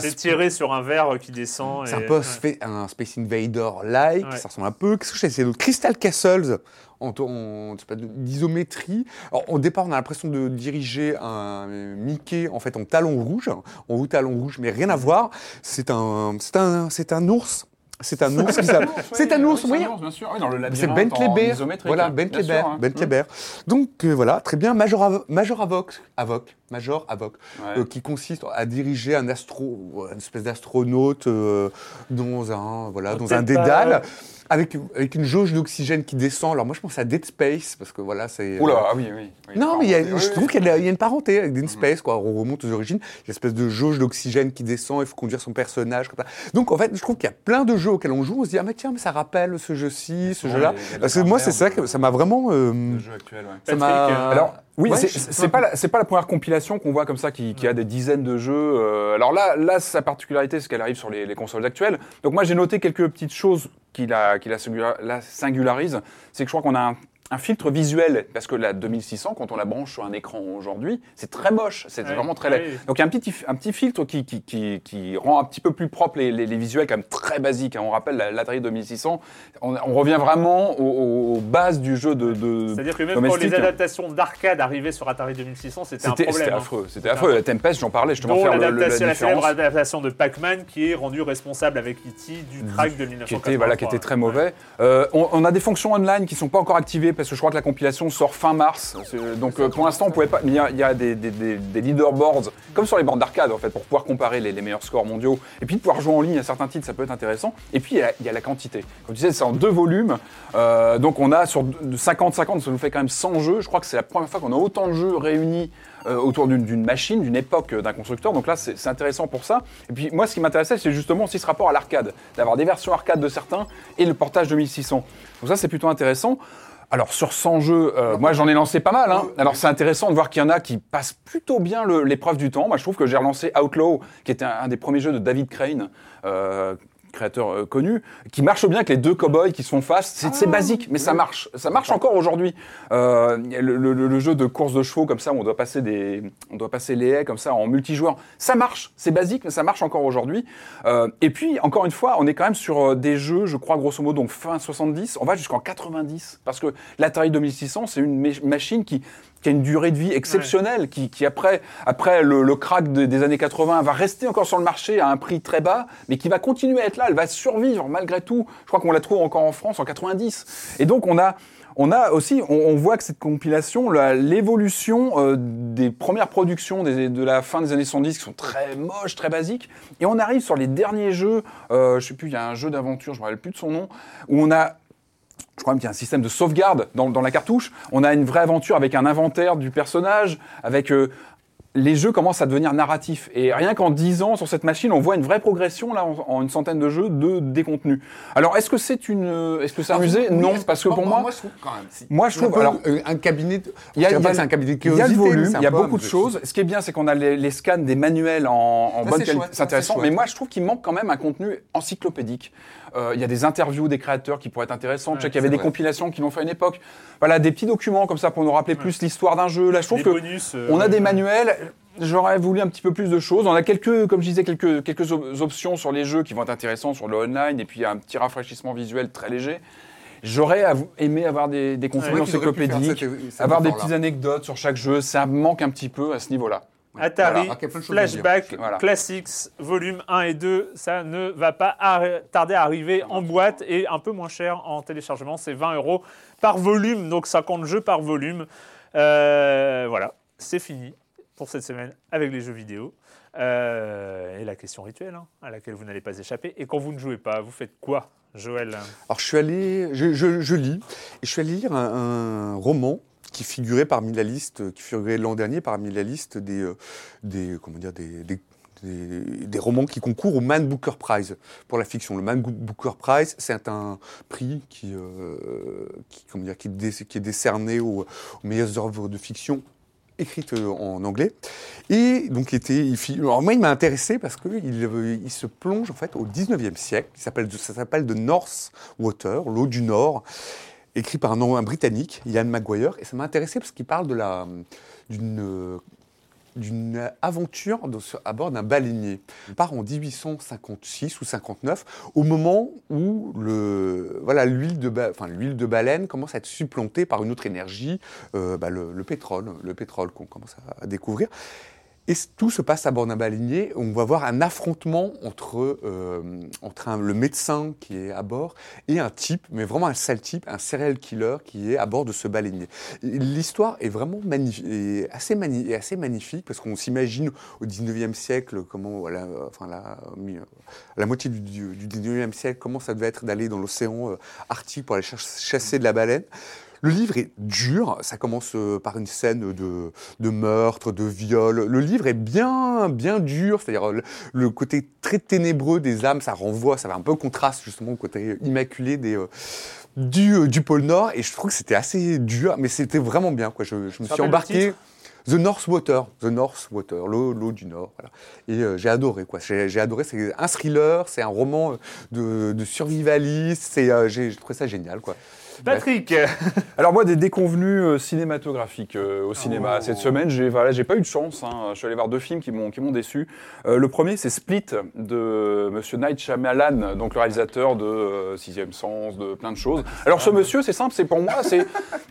c'est tiré sur un verre qui descend. C'est un peu un Space Invader-like, Ouais. ça ressemble un peu. Qu'est-ce que j'ai essayé d'autre? Crystal Castles, en, en- d'isométrie. Alors, au départ, on a l'impression de diriger un Mickey en fait en talon rouge, en haut talon rouge, mais rien à voir. C'est un, c'est un, c'est un ours. C'est un ours qui s'appelle. C'est un ours, oui. c'est ours, bien sûr. Oui, dans le C'est Bentley en Bear. Voilà. Bentley Bear. hein. Bentley Bear. Donc euh, voilà, très bien. Major, Avo- Major Avoc, Avoc, Major Avoc, Ouais. euh, qui consiste à diriger un astro, une espèce d'astronaute euh, dans un, voilà, dans un Peut-être pas- dédale. Avec, avec une jauge d'oxygène qui descend. Alors moi je pense à Dead Space parce que voilà c'est. Oula, ah oui, oui. oui. Non, mais il y a, Oui, je oui. trouve qu'il y, a y a une parenté avec Dead Space, quoi. On remonte aux origines. Il y a une espèce de jauge d'oxygène qui descend, il faut conduire son personnage. Comme ça. Donc, en fait, je trouve qu'il y a plein de jeux auxquels on joue. On se dit, ah, mais tiens, mais ça rappelle ce jeu-ci, ce Ouais, jeu-là. a Parce que moi, c'est ça que ça m'a vraiment. euh, Le jeu actuel, ouais. ça m'a. euh, Alors, oui, Ouais, c'est- pas, la- c'est pas la première compilation qu'on voit comme ça qui, qui a des dizaines de jeux. euh, alors là, là, sa particularité, c'est qu'elle arrive sur les, les consoles actuelles. Donc moi, j'ai noté quelques petites choses qui la, qui la, singula- la singularisent. C'est que je crois qu'on a un, un filtre visuel, parce que la 2600, quand on la branche sur un écran aujourd'hui, c'est très moche, c'est vraiment très laid. Donc il y a un petit, un petit filtre qui, qui, qui, qui rend un petit peu plus propre les, les, les visuels, quand même très basiques. hein. On rappelle la- l'Atari 2600, on, on revient vraiment aux, aux bases du jeu de, de C'est-à-dire que même quand les adaptations d'arcade arrivaient sur Atari 2600, c'était un C'était problème. c'était hein. affreux, c'était C'était affreux. La Tempest, j'en parlais justement, Dont faire le- la la célèbre adaptation de Pac-Man qui est rendue responsable avec E.T. du crack de 1983. qui était, voilà, qui était très mauvais. Euh, on, on a des fonctions online qui sont pas encore activées parce que je crois que la compilation sort fin mars. C'est- Donc euh, pour l'instant, on pouvait pas. Il y a, des, leaderboards, comme sur les bandes d'arcade en fait, pour pouvoir comparer les, meilleurs scores mondiaux. Et puis de pouvoir jouer en ligne à certains titres, ça peut être intéressant. Et puis il y a, la quantité. Comme tu disais, c'est en deux volumes. Euh, donc on a sur 50-50, ça nous fait quand même 100 jeux. Je crois que c'est la première fois qu'on a autant de jeux réunis euh, autour d'une- machine, d'une époque, euh, d'un constructeur. Donc là, c'est intéressant pour ça. Et puis moi, ce qui m'intéressait, c'est justement aussi ce rapport à l'arcade, d'avoir des versions arcade de certains et le portage de 1600. Donc ça, c'est plutôt intéressant. Alors sur 100 jeux, euh, moi j'en ai lancé pas mal. Hein. Alors c'est intéressant de voir qu'il y en a qui passent plutôt bien l'épreuve du temps. Moi je trouve que j'ai relancé Outlaw, qui était un, un des premiers jeux de David Crane. euh, créateur euh, connu, qui marche bien avec les deux cowboys qui se font face. C'est c'est basique, mais ça marche. Ça marche encore aujourd'hui. Euh, le, le- le jeu de course de chevaux comme ça, où on doit passer des, on doit passer les haies comme ça en multijoueur. Ça marche. C'est basique, mais ça marche encore aujourd'hui. Euh, et puis encore une fois, on est quand même sur des jeux, je crois grosso modo, donc fin 70, on va jusqu'en 90, parce que l'Atari 2600, c'est une ma- machine qui qui a une durée de vie exceptionnelle, qui, qui après, après le, le crack de- des années 80 va rester encore sur le marché à un prix très bas, mais qui va continuer à être là, elle va survivre malgré tout. Je crois qu'on la trouve encore en France en 90. Et donc on a, on a aussi, on, on voit que cette compilation, la- l'évolution euh, des premières productions des- de la fin des années 70 qui sont très moches, très basiques, et on arrive sur les derniers jeux, euh, je sais plus, il y a un jeu d'aventure, je me rappelle plus de son nom, où on a je crois qu'il y a un système de sauvegarde dans, dans la cartouche. On a une vraie aventure avec un inventaire du personnage, avec euh, les jeux commencent à devenir narratifs. Et rien qu'en 10 ans sur cette machine, on voit une vraie progression là en, en une centaine de jeux de décontenu. Alors est-ce que c'est une, euh, est-ce que c'est un musée Non, parce que pour moi, je trouve quand même. si. moi je trouve. Un peu, Alors un cabinet. de- il y a, y un cabinet de il y a le volume, il y a beaucoup de choses. Ce qui est bien, c'est qu'on a les, les scans des manuels en, en Ça, bonne qualité. C'est intéressant. Mais moi, je trouve qu'il manque quand même un contenu encyclopédique. Euh, Il y a des interviews des créateurs qui pourraient être intéressantes. je sais qu'il y avait des vrai. compilations qui l'ont fait à une époque. Voilà, des petits documents comme ça pour nous rappeler plus l'histoire d'un jeu. Là, je trouve que bonus. euh, on a des ouais. manuels. J'aurais voulu un petit peu plus de choses. On a quelques, comme je disais, quelques, quelques op- options sur les jeux qui vont être intéressants sur le online et puis un petit rafraîchissement visuel très léger. J'aurais aimé avoir des, des pu faire encyclopédiques, avoir des petites anecdotes sur chaque jeu. Ça me manque un petit peu à ce niveau-là. Atari, Voilà. Flashback, Voilà. Classics, volume 1 et 2, ça ne va pas tarder à arriver en boîte et un peu moins cher en téléchargement, c'est 20 euros par volume, donc 50 jeux par volume. Euh, voilà, c'est fini pour cette semaine avec les jeux vidéo. Euh, et la question rituelle, hein, à laquelle vous n'allez pas échapper. Et quand vous ne jouez pas, vous faites quoi, Joël? Alors je suis allé, je, lis, et je suis allé lire un, roman qui figurait parmi la liste, qui figurait l'an dernier parmi la liste des, euh, des comment dire, des, des, des- des romans qui concourent au Man Booker Prize pour la fiction. Le Man Booker Prize, c'est un prix qui, euh, qui, comment dire, qui est décerné aux, aux meilleures œuvres de fiction écrites euh, en anglais. Et donc, il était, il moi, il m'a intéressé parce qu'il il se plonge en fait au 19e siècle. Il s'appelle, ça s'appelle The North Water, l'eau du Nord, écrit par un, un Britannique, Ian Maguire. Et ça m'a intéressé parce qu'il parle de la, d'une, d'une aventure à bord d'un baleinier. Il part en 1856 ou 59, au moment où le, l'huile, de, baleine commence à être supplantée par une autre énergie, euh, bah, le, le pétrole, le pétrole qu'on commence à découvrir. Et tout se passe à baleinier. On va voir un affrontement entre, euh, entre le médecin qui est à bord et un type, mais vraiment un sale type, un serial killer qui est à bord de ce baleinier. L'histoire est vraiment assez, assez magnifique parce qu'on s'imagine au 19e siècle comment, la, moitié du, du, du 19e siècle, comment ça devait être d'aller dans l'océan euh, Arctique pour aller ch- chasser de la baleine. Le livre est dur, ça commence euh, par une scène de, de meurtre, de viol. Le livre est bien, bien dur, c'est-à-dire euh, le, côté très ténébreux des âmes, ça renvoie, ça va un peu contraste justement au côté immaculé des, euh, du, du pôle Nord. Et je trouve que c'était assez dur, mais c'était vraiment bien. Quoi. Je, je me suis embarqué. The North Water, The North Water, l'eau, du Nord. Voilà. Et euh, j'ai adoré, quoi. J'ai, adoré. C'est un thriller, c'est un roman de, de survivaliste. C'est, euh, j'ai, j'ai trouvé ça génial, quoi. Patrick Alors moi, des déconvenus euh, cinématographiques euh, au cinéma. Oh. Cette semaine, j'ai voilà, pas eu de chance. hein. Je suis allé voir deux films qui m'ont déçu. Euh, le premier, c'est Split de Monsieur Night Shyamalan, donc le réalisateur de euh, Sixième Sens, de plein de choses. Alors ce monsieur, c'est simple, c'est pour moi, c'est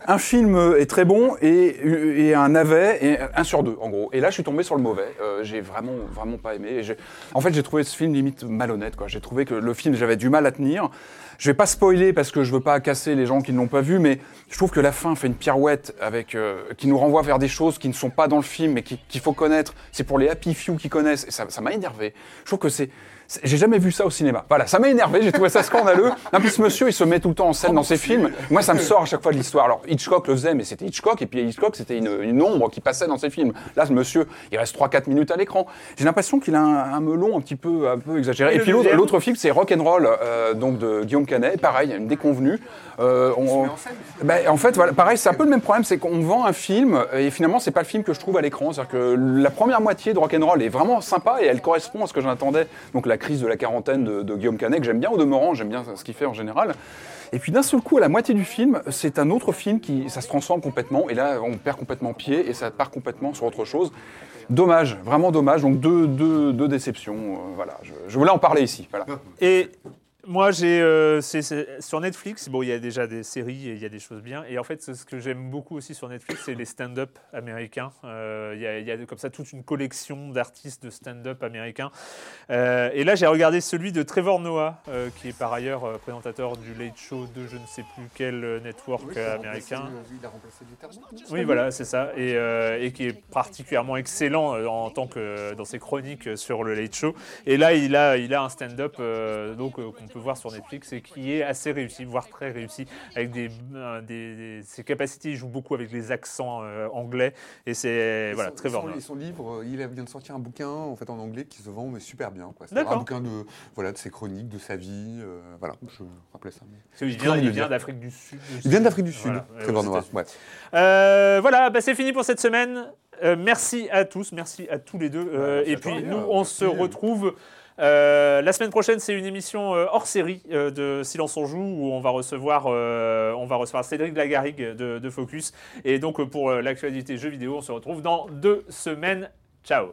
un film est très bon et, et un navet et un sur deux en gros. Et là, je suis tombé sur le mauvais. J'ai vraiment vraiment pas aimé. Et en fait, j'ai trouvé ce film limite malhonnête. J'ai trouvé que le film, j'avais du mal à tenir. Je vais pas spoiler parce que je veux pas casser les gens qui ne l'ont pas vu, mais je trouve que la fin fait une pirouette avec euh, qui nous renvoie vers des choses qui ne sont pas dans le film, mais qui- qu'il faut connaître. C'est pour les happy few qui connaissent. Et ça m'a énervé. Je trouve que c'est- j'ai jamais vu ça au cinéma. Voilà, ça m'a énervé, j'ai trouvé ça scandaleux. En plus, ce monsieur, il se met tout le temps en scène dans ses films. Moi, ça me sort à chaque fois de l'histoire. Alors, Hitchcock le faisait, mais c'était Hitchcock, et puis Hitchcock, c'était une, une ombre qui passait dans ses films. Là, ce monsieur, il reste 3-4 minutes à l'écran. J'ai l'impression qu'il a un, un melon un petit peu, un peu exagéré. Et puis l'autre film, c'est Rock'n'Roll, euh, donc de Guillaume Canet. Pareil, une déconvenue. Euh, on- ben, en fait, voilà, pareil, c'est un peu le même problème, c'est qu'on vend un film et finalement, c'est pas le film que je trouve à l'écran. C'est-à-dire que la première moitié de Rock'n'Roll est vraiment sympa et elle correspond à ce que j'en attendais. Donc la crise de la quarantaine de, Guillaume Canet, que j'aime bien au demeurant, j'aime bien ce qu'il fait en général. Et puis d'un seul coup, à la moitié du film, c'est un autre film qui, ça se transforme complètement. Et là, on perd complètement pied et ça part complètement sur autre chose. Dommage, vraiment dommage. Donc deux, deux, deux déceptions. euh, voilà, je, voulais en parler ici. Et moi, j'ai euh, sur Netflix. Bon, il y a déjà des séries et il y a des choses bien. Et en fait, ce que j'aime beaucoup aussi sur Netflix, c'est les stand-up américains. Euh, Il y, a- il y a comme ça toute une collection d'artistes de stand-up américains. Euh, et là, j'ai regardé celui de Trevor Noah, qui est par ailleurs présentateur du Late Show de je ne sais plus quel network américain. Il a remplacé Oui, voilà, c'est ça, et, et qui est particulièrement excellent en tant que dans ses chroniques sur le Late Show. Et là, il a, il a un stand-up donc peut voir sur Netflix et qui est assez réussi, voire très réussi, avec des, euh, des- des- ses capacités. Il joue beaucoup avec les accents euh, anglais et c'est voilà son, très son- son livre, euh, il vient de sortir un bouquin en fait en anglais qui se vend mais super bien. quoi. Un bouquin de voilà de ses chroniques, de sa vie. euh, voilà, je rappelais ça. Il vient, d'Afrique du Sud. Il vient d'Afrique du Sud, Voilà, très ouais. Euh, voilà, bah, c'est fini pour cette semaine. Euh, merci à tous, merci à tous les deux. Euh, et puis nous, on se retrouve euh, la semaine prochaine. C'est une émission euh, hors série euh, de Silence on joue où on va recevoir, Cédric Lagarrigue de, de Focus. Et donc pour l'actualité jeux vidéo, on se retrouve dans deux semaines. Ciao.